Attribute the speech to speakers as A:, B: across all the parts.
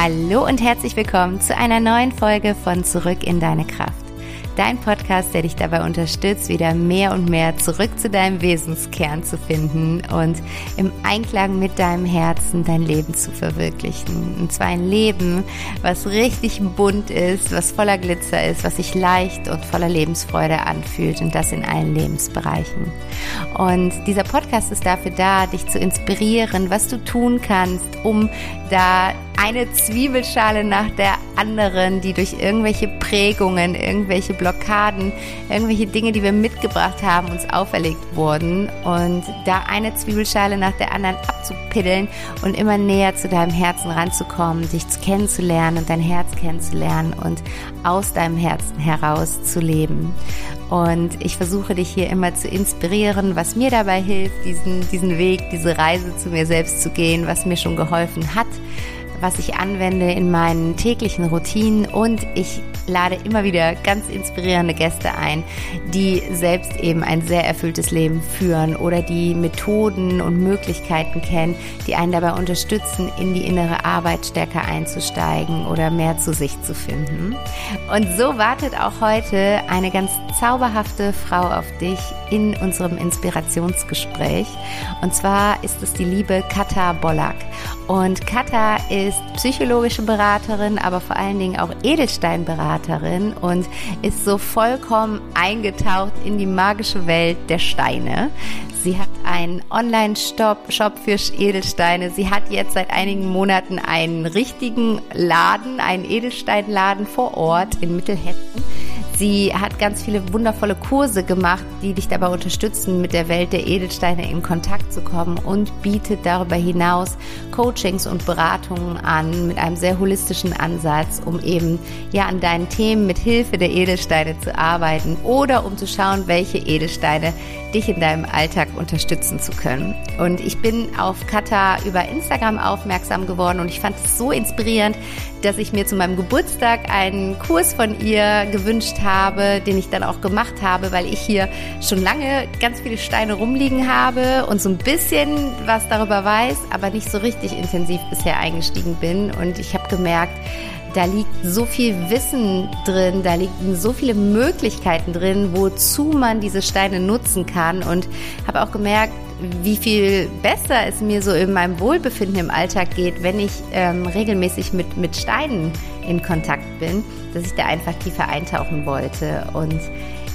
A: Hallo und herzlich willkommen zu einer neuen Folge von Zurück in deine Kraft. Dein Podcast, der dich dabei unterstützt, wieder mehr und mehr zurück zu deinem Wesenskern zu finden und im Einklang mit deinem Herzen dein Leben zu verwirklichen. Und zwar ein Leben, was richtig bunt ist, was voller Glitzer ist, was sich leicht und voller Lebensfreude anfühlt und das in allen Lebensbereichen. Und dieser Podcast ist dafür da, dich zu inspirieren, was du tun kannst, um da eine Zwiebelschale nach der anderen, die durch irgendwelche Prägungen, irgendwelche Blockaden, irgendwelche Dinge, die wir mitgebracht haben, uns auferlegt wurden. Und da eine Zwiebelschale nach der anderen abzupiddeln und immer näher zu deinem Herzen ranzukommen, dich kennenzulernen und dein Herz kennenzulernen und aus deinem Herzen heraus zu leben. Und ich versuche dich hier immer zu inspirieren, was mir dabei hilft, diesen, diesen Weg, diese Reise zu mir selbst zu gehen, was mir schon geholfen hat was ich anwende in meinen täglichen Routinen und ich lade immer wieder ganz inspirierende Gäste ein, die selbst eben ein sehr erfülltes Leben führen oder die Methoden und Möglichkeiten kennen, die einen dabei unterstützen, in die innere Arbeit stärker einzusteigen oder mehr zu sich zu finden. Und so wartet auch heute eine ganz zauberhafte Frau auf dich in unserem Inspirationsgespräch. Und zwar ist es die liebe Katha Bollack. Und Katha ist psychologische Beraterin, aber vor allen Dingen auch Edelsteinberaterin und ist so vollkommen eingetaucht in die magische Welt der Steine. Sie hat einen Online-Shop für Edelsteine. Sie hat jetzt seit einigen Monaten einen richtigen Laden, einen Edelsteinladen vor Ort in Mittelhessen Sie hat ganz viele wundervolle Kurse gemacht, die dich dabei unterstützen, mit der Welt der Edelsteine in Kontakt zu kommen und bietet darüber hinaus Coachings und Beratungen an mit einem sehr holistischen Ansatz, um eben ja an deinen Themen mit Hilfe der Edelsteine zu arbeiten oder um zu schauen, welche Edelsteine dich in deinem Alltag unterstützen zu können. Und ich bin auf Kata über Instagram aufmerksam geworden und ich fand es so inspirierend, dass ich mir zu meinem Geburtstag einen Kurs von ihr gewünscht habe, den ich dann auch gemacht habe, weil ich hier schon lange ganz viele Steine rumliegen habe und so ein bisschen was darüber weiß, aber nicht so richtig intensiv bisher eingestiegen bin. Und ich habe gemerkt, da liegt so viel Wissen drin, da liegen so viele Möglichkeiten drin, wozu man diese Steine nutzen kann. Und habe auch gemerkt, wie viel besser es mir so in meinem Wohlbefinden im Alltag geht, wenn ich ähm, regelmäßig mit, mit Steinen in Kontakt bin, dass ich da einfach tiefer eintauchen wollte. Und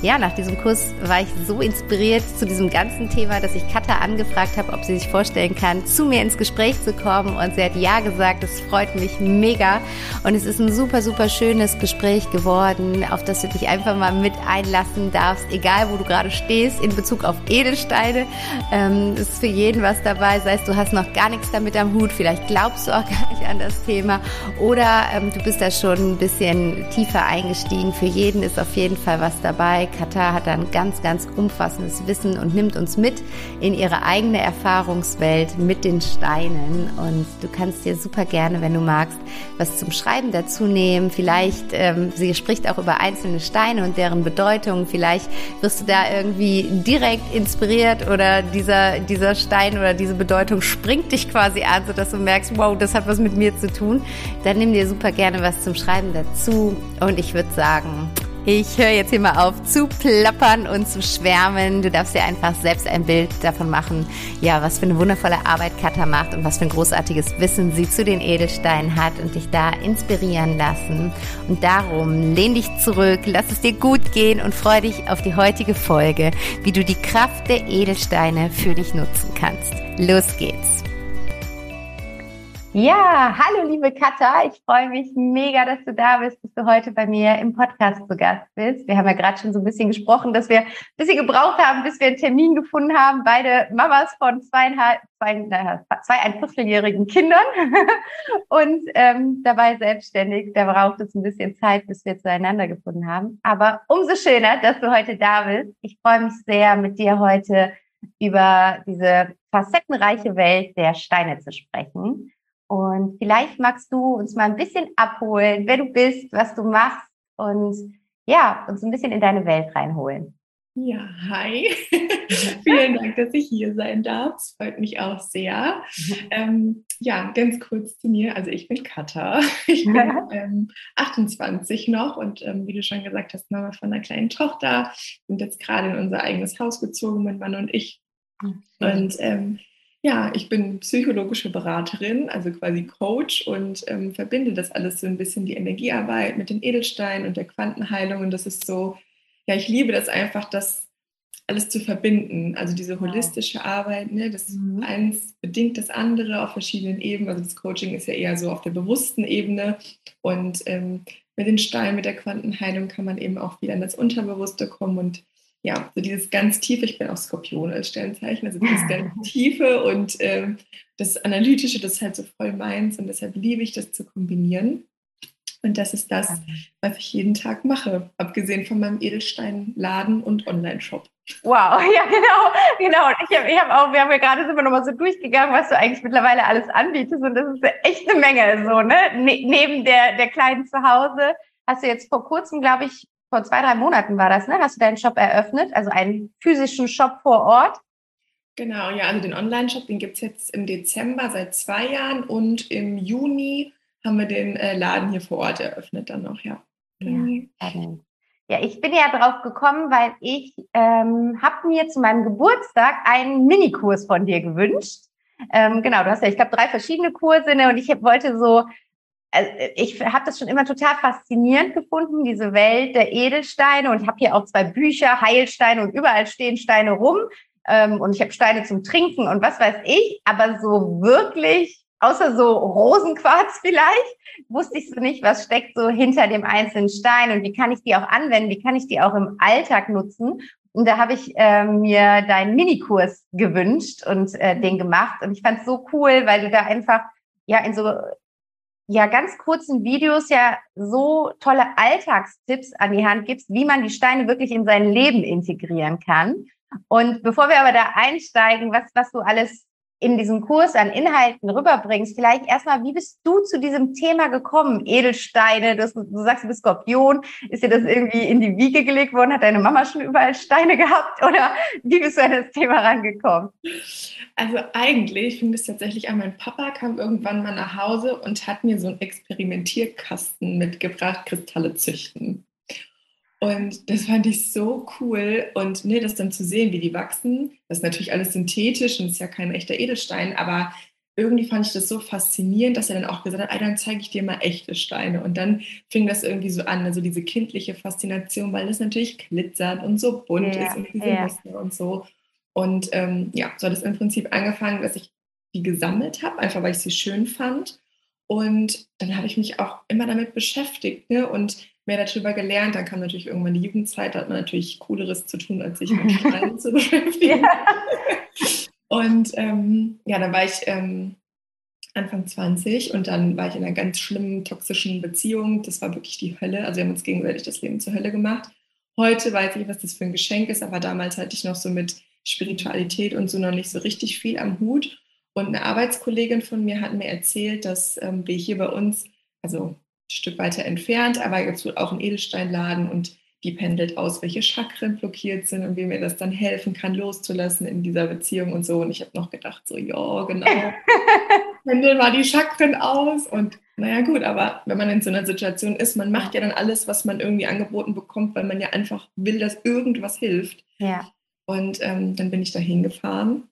A: ja, nach diesem Kurs war ich so inspiriert zu diesem ganzen Thema, dass ich Katha angefragt habe, ob sie sich vorstellen kann, zu mir ins Gespräch zu kommen. Und sie hat ja gesagt, das freut mich mega. Und es ist ein super, super schönes Gespräch geworden, auf das du dich einfach mal mit einlassen darfst, egal wo du gerade stehst, in Bezug auf Edelsteine. Ähm, ist für jeden was dabei, sei es du hast noch gar nichts damit am Hut, vielleicht glaubst du auch gar nicht an das Thema oder ähm, du bist da schon ein bisschen tiefer eingestiegen. Für jeden ist auf jeden Fall was dabei. Katar hat ein ganz, ganz umfassendes Wissen und nimmt uns mit in ihre eigene Erfahrungswelt mit den Steinen. Und du kannst dir super gerne, wenn du magst, was zum Schreiben dazu nehmen. Vielleicht, ähm, sie spricht auch über einzelne Steine und deren Bedeutung. Vielleicht wirst du da irgendwie direkt inspiriert oder dieser, dieser Stein oder diese Bedeutung springt dich quasi an, sodass du merkst, wow, das hat was mit mir zu tun. Dann nimm dir super gerne was zum Schreiben dazu. Und ich würde sagen, ich höre jetzt hier mal auf zu plappern und zu schwärmen. Du darfst dir einfach selbst ein Bild davon machen, ja, was für eine wundervolle Arbeit Katha macht und was für ein großartiges Wissen sie zu den Edelsteinen hat und dich da inspirieren lassen. Und darum lehn dich zurück, lass es dir gut gehen und freue dich auf die heutige Folge, wie du die Kraft der Edelsteine für dich nutzen kannst. Los geht's! Ja, hallo liebe Katha, ich freue mich mega, dass du da bist, dass du heute bei mir im Podcast zu Gast bist. Wir haben ja gerade schon so ein bisschen gesprochen, dass wir ein bisschen gebraucht haben, bis wir einen Termin gefunden haben. Beide Mamas von zweieinhalb, zwei, zwei ein Vierteljährigen Kindern und ähm, dabei selbstständig. Da braucht es ein bisschen Zeit, bis wir zueinander gefunden haben. Aber umso schöner, dass du heute da bist. Ich freue mich sehr, mit dir heute über diese facettenreiche Welt der Steine zu sprechen. Und vielleicht magst du uns mal ein bisschen abholen, wer du bist, was du machst und ja, uns ein bisschen in deine Welt reinholen.
B: Ja, hi. Vielen Dank, dass ich hier sein darf. Es freut mich auch sehr. Ähm, ja, ganz kurz zu mir. Also ich bin Katha. Ich bin ähm, 28 noch und ähm, wie du schon gesagt hast, Mama von einer kleinen Tochter. Sind jetzt gerade in unser eigenes Haus gezogen, mein Mann und ich. Und ähm, ja, ich bin psychologische Beraterin, also quasi Coach und ähm, verbinde das alles so ein bisschen die Energiearbeit mit den Edelsteinen und der Quantenheilung. Und das ist so ja, ich liebe das einfach, das alles zu verbinden. Also diese holistische Arbeit, ne, das mhm. eins bedingt das andere auf verschiedenen Ebenen. Also das Coaching ist ja eher so auf der bewussten Ebene und ähm, mit den Steinen, mit der Quantenheilung kann man eben auch wieder in das Unterbewusste kommen und ja, so dieses ganz tiefe, ich bin auch Skorpion als Sternzeichen, also dieses ganz tiefe und ähm, das Analytische, das ist halt so voll meins und deshalb liebe ich das zu kombinieren. Und das ist das, was ich jeden Tag mache, abgesehen von meinem Edelsteinladen und Online-Shop.
A: Wow, ja genau, genau. Und ich habe ich hab auch, wir haben ja gerade sind wir nochmal so durchgegangen, was du eigentlich mittlerweile alles anbietest und das ist echt eine Menge so, ne? Ne neben der, der kleinen Zuhause hast du jetzt vor kurzem, glaube ich, vor zwei, drei Monaten war das, ne? Hast du deinen Shop eröffnet, also einen physischen Shop vor Ort?
B: Genau, ja, also den Online-Shop, den gibt es jetzt im Dezember seit zwei Jahren und im Juni haben wir den äh, Laden hier vor Ort eröffnet dann noch, ja.
A: Ja, mhm. ja ich bin ja drauf gekommen, weil ich ähm, habe mir zu meinem Geburtstag einen Minikurs von dir gewünscht. Ähm, genau, du hast ja, ich glaube, drei verschiedene Kurse ne, und ich wollte so, also ich habe das schon immer total faszinierend gefunden, diese Welt der Edelsteine und ich habe hier auch zwei Bücher, Heilsteine und überall stehen Steine rum ähm, und ich habe Steine zum Trinken und was weiß ich, aber so wirklich außer so Rosenquarz vielleicht, wusste ich so nicht, was steckt so hinter dem einzelnen Stein und wie kann ich die auch anwenden, wie kann ich die auch im Alltag nutzen. Und da habe ich äh, mir deinen Minikurs gewünscht und äh, den gemacht. Und ich fand es so cool, weil du da einfach ja in so ja ganz kurzen Videos ja so tolle Alltagstipps an die Hand gibst, wie man die Steine wirklich in sein Leben integrieren kann. Und bevor wir aber da einsteigen, was, was du alles in diesem Kurs an Inhalten rüberbringst, vielleicht erstmal, wie bist du zu diesem Thema gekommen? Edelsteine, du, du sagst, du bist Skorpion. Ist dir das irgendwie in die Wiege gelegt worden? Hat deine Mama schon überall Steine gehabt? Oder wie bist du an das Thema rangekommen?
B: Also eigentlich fing es tatsächlich an, mein Papa kam irgendwann mal nach Hause und hat mir so einen Experimentierkasten mitgebracht, Kristalle züchten. Und das fand ich so cool. Und ne, das dann zu sehen, wie die wachsen, das ist natürlich alles synthetisch und ist ja kein echter Edelstein, aber irgendwie fand ich das so faszinierend, dass er dann auch gesagt hat, dann zeige ich dir mal echte Steine. Und dann fing das irgendwie so an, also diese kindliche Faszination, weil das natürlich glitzert und so bunt ja, ist und diese ja. Muster und so. Und ähm, ja, so hat es im Prinzip angefangen, dass ich die gesammelt habe, einfach weil ich sie schön fand. Und dann habe ich mich auch immer damit beschäftigt. Ne? Und mehr darüber gelernt. Dann kam natürlich irgendwann die Jugendzeit, da hat man natürlich Cooleres zu tun, als sich mit Steinen zu beschäftigen. Und ähm, ja, dann war ich ähm, Anfang 20 und dann war ich in einer ganz schlimmen, toxischen Beziehung. Das war wirklich die Hölle. Also wir haben uns gegenseitig das Leben zur Hölle gemacht. Heute weiß ich, was das für ein Geschenk ist, aber damals hatte ich noch so mit Spiritualität und so noch nicht so richtig viel am Hut. Und eine Arbeitskollegin von mir hat mir erzählt, dass ähm, wir hier bei uns, also Stück weiter entfernt, aber gibt es auch einen Edelsteinladen und die pendelt aus, welche Chakren blockiert sind und wie mir das dann helfen kann, loszulassen in dieser Beziehung und so. Und ich habe noch gedacht, so, ja, genau, pendeln mal die Chakren aus. Und naja, gut, aber wenn man in so einer Situation ist, man macht ja dann alles, was man irgendwie angeboten bekommt, weil man ja einfach will, dass irgendwas hilft.
A: Ja.
B: Und ähm, dann bin ich da hingefahren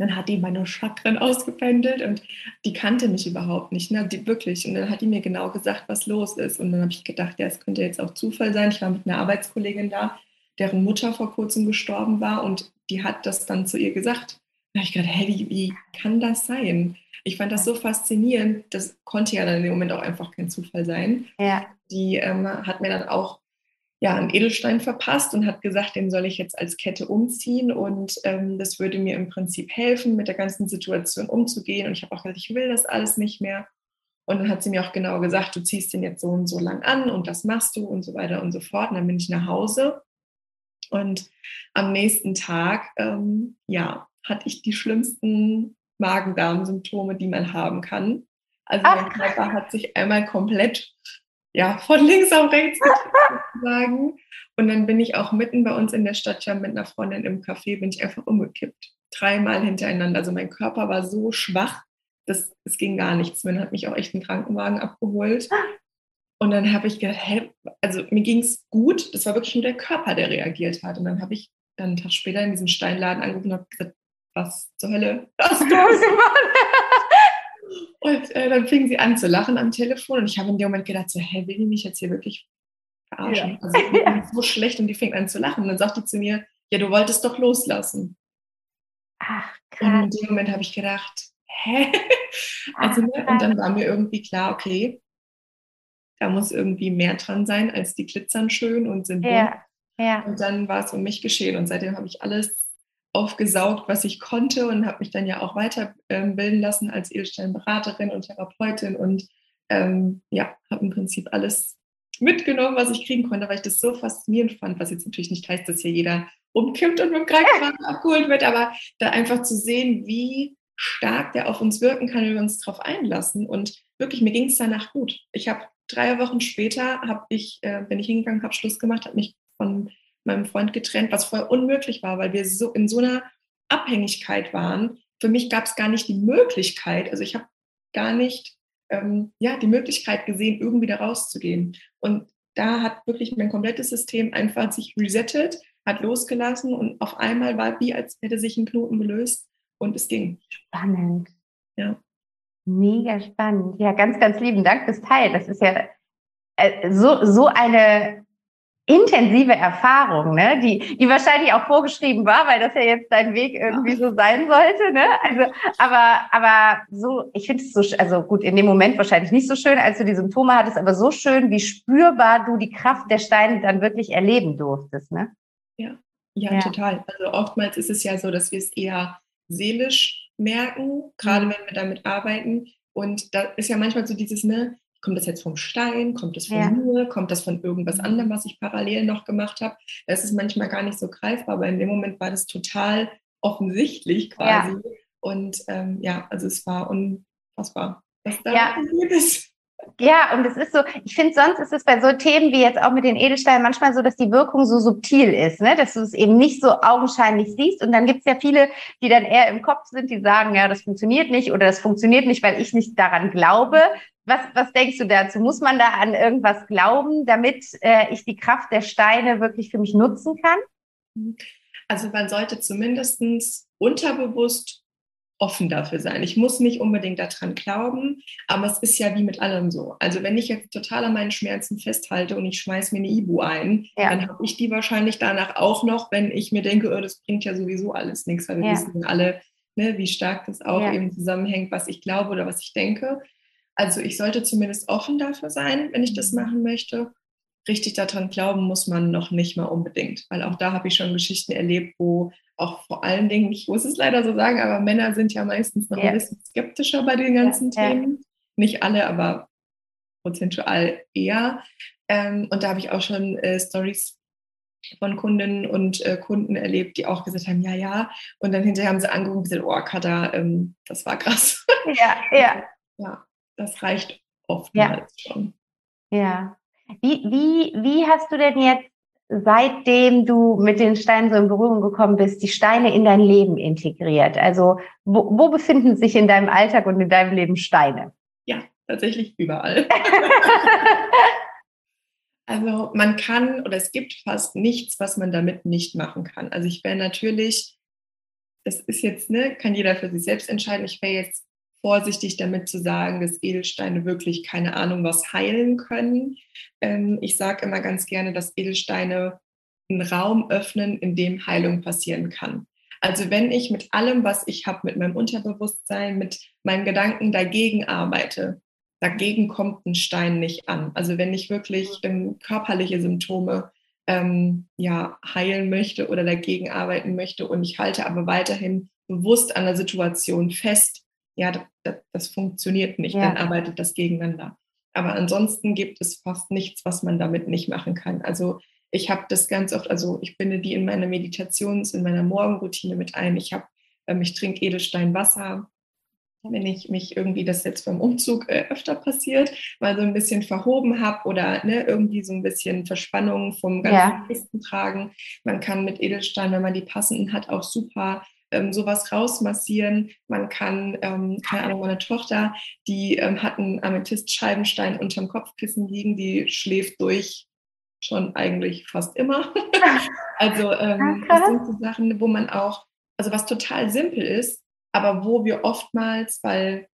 B: dann hat die meine Chakren ausgependelt und die kannte mich überhaupt nicht, ne? die, wirklich. Und dann hat die mir genau gesagt, was los ist. Und dann habe ich gedacht, ja, es könnte jetzt auch Zufall sein. Ich war mit einer Arbeitskollegin da, deren Mutter vor kurzem gestorben war und die hat das dann zu ihr gesagt. Da habe ich gedacht, hey, wie, wie kann das sein? Ich fand das so faszinierend. Das konnte ja dann in dem Moment auch einfach kein Zufall sein.
A: Ja.
B: Die ähm, hat mir dann auch ja, einen Edelstein verpasst und hat gesagt, den soll ich jetzt als Kette umziehen und ähm, das würde mir im Prinzip helfen, mit der ganzen Situation umzugehen. Und ich habe auch gesagt, ich will das alles nicht mehr. Und dann hat sie mir auch genau gesagt, du ziehst den jetzt so und so lang an und das machst du und so weiter und so fort. Und dann bin ich nach Hause und am nächsten Tag, ähm, ja, hatte ich die schlimmsten Magen-Darm-Symptome, die man haben kann. Also Ach. mein Körper hat sich einmal komplett ja, von links auf rechts sozusagen. Und dann bin ich auch mitten bei uns in der Stadt ja mit einer Freundin im Café, bin ich einfach umgekippt. Dreimal hintereinander. Also mein Körper war so schwach, dass es ging gar nichts. Man hat mich auch echt einen Krankenwagen abgeholt. Und dann habe ich gedacht, hä, also mir ging es gut. Das war wirklich nur der Körper, der reagiert hat. Und dann habe ich dann einen Tag später in diesem Steinladen angerufen und habe gesagt, was zur Hölle hast du gemacht? Und äh, dann fingen sie an zu lachen am Telefon und ich habe in dem Moment gedacht, so, hä, will die mich jetzt hier wirklich verarschen? Ja. Also ich so schlecht und die fängt an zu lachen. Und dann sagt die zu mir, ja, du wolltest doch loslassen. Ach, krass. Und in dem Moment habe ich gedacht, hä? Also, ne? und dann war mir irgendwie klar, okay, da muss irgendwie mehr dran sein, als die glitzern schön und sind bunt. Ja, ja. Und dann war es um mich geschehen. Und seitdem habe ich alles aufgesaugt, was ich konnte und habe mich dann ja auch weiterbilden ähm, lassen als Edelsteinberaterin und Therapeutin und ähm, ja, habe im Prinzip alles mitgenommen, was ich kriegen konnte, weil ich das so faszinierend fand, was jetzt natürlich nicht heißt, dass hier jeder umkippt und mit dem Krankenwagen abgeholt wird, aber da einfach zu sehen, wie stark der auf uns wirken kann, wenn wir uns darauf einlassen. Und wirklich, mir ging es danach gut. Ich habe drei Wochen später, habe ich, äh, bin ich hingegangen, habe Schluss gemacht, habe mich von meinem Freund getrennt, was vorher unmöglich war, weil wir so in so einer Abhängigkeit waren. Für mich gab es gar nicht die Möglichkeit, also ich habe gar nicht ähm, ja, die Möglichkeit gesehen, irgendwie da rauszugehen. Und da hat wirklich mein komplettes System einfach sich resettet, hat losgelassen und auf einmal war wie, als hätte sich ein Knoten gelöst und es ging.
A: Spannend. Ja. Mega spannend. Ja, ganz, ganz lieben Dank fürs Teil. Das ist ja äh, so, so eine intensive Erfahrung, ne? die, die wahrscheinlich auch vorgeschrieben war, weil das ja jetzt dein Weg irgendwie so sein sollte. Ne? Also, aber, aber so, ich finde es so, also gut, in dem Moment wahrscheinlich nicht so schön, als du die Symptome hattest, aber so schön, wie spürbar du die Kraft der Steine dann wirklich erleben durftest. Ne?
B: Ja. ja, ja, total. Also oftmals ist es ja so, dass wir es eher seelisch merken, gerade mhm. wenn wir damit arbeiten. Und da ist ja manchmal so dieses, ne, kommt das jetzt vom Stein, kommt das von ja. mir, kommt das von irgendwas mhm. anderem, was ich parallel noch gemacht habe. Das ist manchmal gar nicht so greifbar, aber in dem Moment war das total offensichtlich quasi. Ja. Und ähm, ja, also es war unfassbar, was da ja. passiert ist.
A: Ja, und es ist so, ich finde, sonst ist es bei so Themen wie jetzt auch mit den Edelsteinen manchmal so, dass die Wirkung so subtil ist, ne? dass du es eben nicht so augenscheinlich siehst. Und dann gibt es ja viele, die dann eher im Kopf sind, die sagen, ja, das funktioniert nicht oder das funktioniert nicht, weil ich nicht daran glaube. Was, was denkst du dazu? Muss man da an irgendwas glauben, damit äh, ich die Kraft der Steine wirklich für mich nutzen kann?
B: Also man sollte zumindest unterbewusst offen dafür sein. Ich muss nicht unbedingt daran glauben, aber es ist ja wie mit allem so. Also wenn ich jetzt total an meinen Schmerzen festhalte und ich schmeiße mir eine Ibu ein, ja. dann habe ich die wahrscheinlich danach auch noch, wenn ich mir denke, oh, das bringt ja sowieso alles nichts, weil wir ja. wissen alle, ne, wie stark das auch ja. eben zusammenhängt, was ich glaube oder was ich denke. Also ich sollte zumindest offen dafür sein, wenn ich das mhm. machen möchte. Richtig daran glauben muss man noch nicht mal unbedingt, weil auch da habe ich schon Geschichten erlebt, wo auch vor allen Dingen, ich muss es leider so sagen, aber Männer sind ja meistens noch ja. ein bisschen skeptischer bei den ganzen ja, Themen. Nicht alle, aber prozentual eher. Ähm, und da habe ich auch schon äh, Stories von Kundinnen und äh, Kunden erlebt, die auch gesagt haben, ja, ja. Und dann hinterher haben sie angeguckt und gesagt, oh, Katha, ähm, das war krass.
A: Ja, ja.
B: ja, das reicht oftmals schon.
A: Ja. Wie, wie, wie hast du denn jetzt seitdem du mit den Steinen so in Berührung gekommen bist, die Steine in dein Leben integriert? Also wo, wo befinden sich in deinem Alltag und in deinem Leben Steine?
B: Ja, tatsächlich überall. also man kann oder es gibt fast nichts, was man damit nicht machen kann. Also ich wäre natürlich, das ist jetzt, ne, kann jeder für sich selbst entscheiden, ich wäre jetzt vorsichtig damit zu sagen, dass Edelsteine wirklich keine Ahnung was heilen können. Ähm, ich sage immer ganz gerne, dass Edelsteine einen Raum öffnen, in dem Heilung passieren kann. Also wenn ich mit allem, was ich habe, mit meinem Unterbewusstsein, mit meinen Gedanken dagegen arbeite, dagegen kommt ein Stein nicht an. Also wenn ich wirklich ähm, körperliche Symptome ähm, ja, heilen möchte oder dagegen arbeiten möchte und ich halte aber weiterhin bewusst an der Situation fest, ja, das, das funktioniert nicht, ja. dann arbeitet das gegeneinander. Aber ansonsten gibt es fast nichts, was man damit nicht machen kann. Also ich habe das ganz oft, also ich binde die in meiner Meditations-, in meiner Morgenroutine mit ein. Ich habe, ähm, ich trinke Edelsteinwasser. wenn ich mich irgendwie, das jetzt beim Umzug äh, öfter passiert, mal so ein bisschen verhoben habe oder ne, irgendwie so ein bisschen Verspannung vom ganzen ja. Kisten tragen. Man kann mit Edelstein, wenn man die passenden hat, auch super ähm, sowas rausmassieren. Man kann, ähm, keine Ahnung, meine Tochter, die ähm, hat einen Amethyst-Scheibenstein unterm Kopfkissen liegen, die schläft durch schon eigentlich fast immer. also ähm, das sind so Sachen, wo man auch, also was total simpel ist, aber wo wir oftmals, weil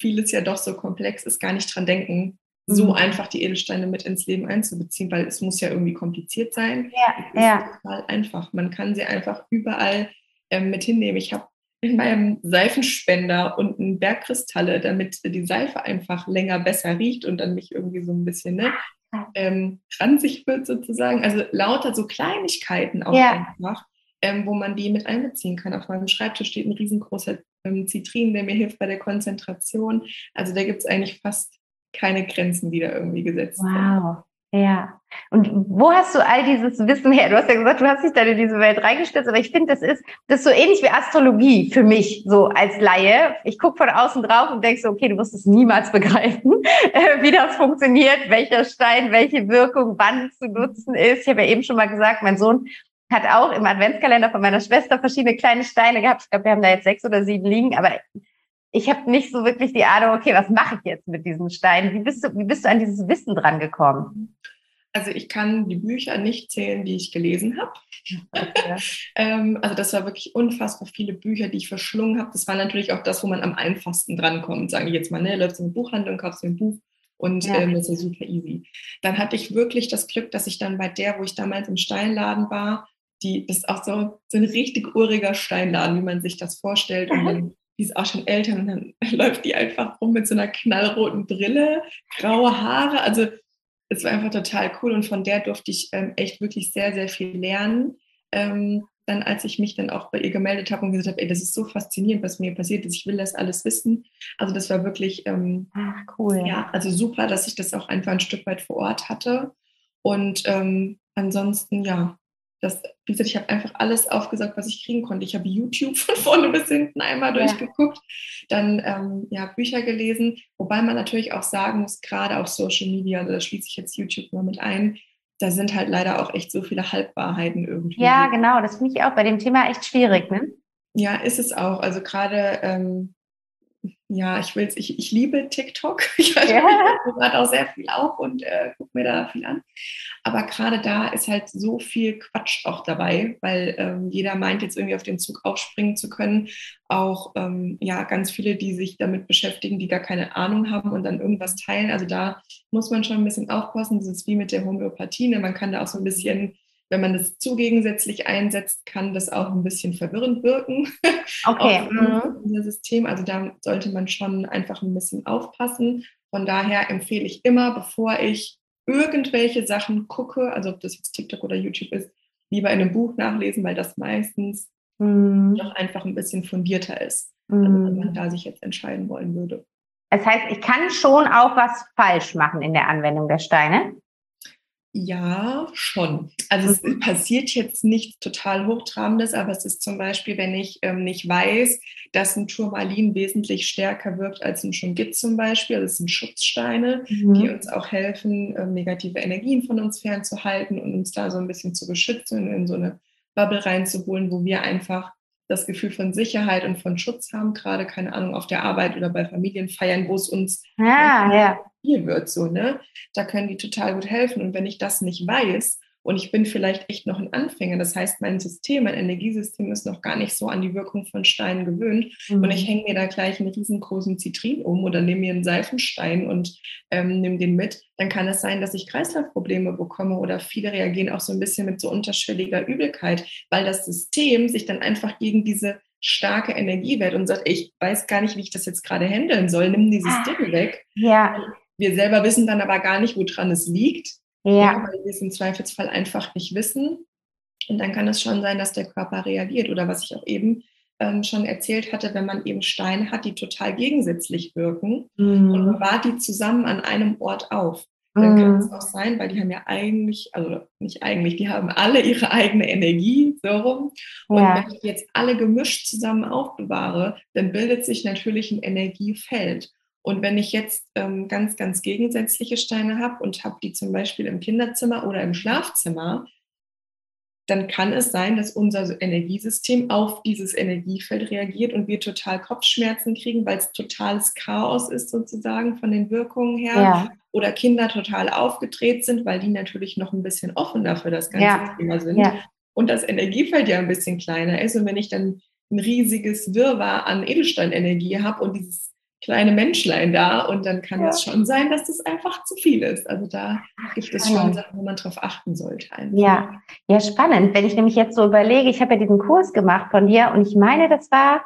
B: vieles ja doch so komplex ist, gar nicht dran denken, so mhm. einfach die Edelsteine mit ins Leben einzubeziehen, weil es muss ja irgendwie kompliziert sein.
A: Ja,
B: es
A: ja.
B: ist total einfach. Man kann sie einfach überall ähm, mit hinnehmen. Ich habe in meinem Seifenspender unten Bergkristalle, damit die Seife einfach länger besser riecht und dann mich irgendwie so ein bisschen ne, ähm, ranzig wird sozusagen. Also lauter so Kleinigkeiten auch ja. einfach, ähm, wo man die mit einbeziehen kann. Auf meinem Schreibtisch steht ein riesengroßer ähm, Zitrin, der mir hilft bei der Konzentration. Also da gibt es eigentlich fast keine Grenzen, die da irgendwie gesetzt
A: wow. sind. Wow. Ja. Und wo hast du all dieses Wissen her? Du hast ja gesagt, du hast dich dann in diese Welt reingestürzt, aber ich finde, das ist, das ist so ähnlich wie Astrologie für mich, so als Laie. Ich gucke von außen drauf und denke so, okay, du wirst es niemals begreifen, wie das funktioniert, welcher Stein, welche Wirkung, wann zu nutzen ist. Ich habe ja eben schon mal gesagt, mein Sohn hat auch im Adventskalender von meiner Schwester verschiedene kleine Steine gehabt. Ich glaube, wir haben da jetzt sechs oder sieben liegen, aber ich habe nicht so wirklich die Ahnung, okay, was mache ich jetzt mit diesem Stein? Wie bist du, wie bist du an dieses Wissen dran gekommen?
B: Also ich kann die Bücher nicht zählen, die ich gelesen habe. Okay. ähm, also das war wirklich unfassbar viele Bücher, die ich verschlungen habe. Das war natürlich auch das, wo man am einfachsten drankommt. Sagen die jetzt mal, ne, läufst in eine Buchhandlung, kaufst du ein Buch und ja. ähm, das ist ja super easy. Dann hatte ich wirklich das Glück, dass ich dann bei der, wo ich damals im Steinladen war, die, das ist auch so, so ein richtig uriger Steinladen, wie man sich das vorstellt. Und dann, die ist auch schon älter und dann läuft die einfach rum mit so einer knallroten Brille, graue Haare. Also es war einfach total cool und von der durfte ich ähm, echt wirklich sehr, sehr viel lernen. Ähm, dann, als ich mich dann auch bei ihr gemeldet habe und gesagt habe, ey, das ist so faszinierend, was mir passiert ist, ich will das alles wissen. Also das war wirklich ähm,
A: Ach, cool.
B: Ja, also super, dass ich das auch einfach ein Stück weit vor Ort hatte. Und ähm, ansonsten, ja, das, wie gesagt, ich habe einfach alles aufgesagt, was ich kriegen konnte. Ich habe YouTube von vorne bis hinten einmal ja. durchgeguckt, dann ähm, ja, Bücher gelesen, wobei man natürlich auch sagen muss, gerade auf Social Media, also da schließe ich jetzt YouTube mal mit ein, da sind halt leider auch echt so viele Halbwahrheiten irgendwie.
A: Ja, genau, das finde ich auch bei dem Thema echt schwierig, ne?
B: Ja, ist es auch. Also gerade ähm, ja, ich will's, ich, ich liebe TikTok. Ich ja. gerade auch sehr viel auf und äh, gucke mir da viel an. Aber gerade da ist halt so viel Quatsch auch dabei, weil ähm, jeder meint jetzt irgendwie auf den Zug aufspringen zu können. Auch ähm, ja, ganz viele, die sich damit beschäftigen, die gar keine Ahnung haben und dann irgendwas teilen. Also da muss man schon ein bisschen aufpassen. Das ist wie mit der Homöopathie. Ne? Man kann da auch so ein bisschen wenn man das zu gegensätzlich einsetzt, kann das auch ein bisschen verwirrend wirken.
A: Okay.
B: mhm. System. Also da sollte man schon einfach ein bisschen aufpassen. Von daher empfehle ich immer, bevor ich irgendwelche Sachen gucke, also ob das jetzt TikTok oder YouTube ist, lieber in einem Buch nachlesen, weil das meistens mhm. noch einfach ein bisschen fundierter ist, mhm. also wenn man da sich jetzt entscheiden wollen würde.
A: Das heißt, ich kann schon auch was falsch machen in der Anwendung der Steine.
B: Ja, schon. Also es mhm. passiert jetzt nichts total Hochtrabendes, aber es ist zum Beispiel, wenn ich ähm, nicht weiß, dass ein Turmalin wesentlich stärker wirkt als ein Schungit zum Beispiel. Das sind Schutzsteine, mhm. die uns auch helfen, ähm, negative Energien von uns fernzuhalten und uns da so ein bisschen zu beschützen und in so eine Bubble reinzuholen, wo wir einfach das Gefühl von Sicherheit und von Schutz haben, gerade, keine Ahnung, auf der Arbeit oder bei Familienfeiern, wo es uns
A: ah, ja.
B: viel wird, so, ne? Da können die total gut helfen. Und wenn ich das nicht weiß, und ich bin vielleicht echt noch ein Anfänger. Das heißt, mein System, mein Energiesystem ist noch gar nicht so an die Wirkung von Steinen gewöhnt. Mhm. Und ich hänge mir da gleich einen riesengroßen Zitrin um oder nehme mir einen Seifenstein und ähm, nehme den mit. Dann kann es sein, dass ich Kreislaufprobleme bekomme oder viele reagieren auch so ein bisschen mit so unterschwelliger Übelkeit, weil das System sich dann einfach gegen diese starke Energiewert und sagt, ich weiß gar nicht, wie ich das jetzt gerade handeln soll, nimm dieses ah, Ding weg.
A: Ja.
B: Wir selber wissen dann aber gar nicht, woran es liegt.
A: Ja. ja.
B: Weil wir es im Zweifelsfall einfach nicht wissen. Und dann kann es schon sein, dass der Körper reagiert. Oder was ich auch eben ähm, schon erzählt hatte, wenn man eben Steine hat, die total gegensätzlich wirken mhm. und man wahrt die zusammen an einem Ort auf, dann kann es mhm. auch sein, weil die haben ja eigentlich, also nicht eigentlich, die haben alle ihre eigene Energie, so rum. Und ja. wenn ich jetzt alle gemischt zusammen aufbewahre, dann bildet sich natürlich ein Energiefeld. Und wenn ich jetzt ähm, ganz, ganz gegensätzliche Steine habe und habe die zum Beispiel im Kinderzimmer oder im Schlafzimmer, dann kann es sein, dass unser Energiesystem auf dieses Energiefeld reagiert und wir total Kopfschmerzen kriegen, weil es totales Chaos ist sozusagen von den Wirkungen her. Ja. Oder Kinder total aufgedreht sind, weil die natürlich noch ein bisschen offener für das ganze ja. Thema sind. Ja. Und das Energiefeld ja ein bisschen kleiner ist. Und wenn ich dann ein riesiges Wirrwarr an Edelsteinenergie habe und dieses kleine Menschlein da und dann kann ja. es schon sein, dass das einfach zu viel ist. Also da gibt es schon Sachen, wo man drauf achten sollte.
A: Einfach. Ja, ja, spannend. Wenn ich nämlich jetzt so überlege, ich habe ja diesen Kurs gemacht von dir und ich meine, das war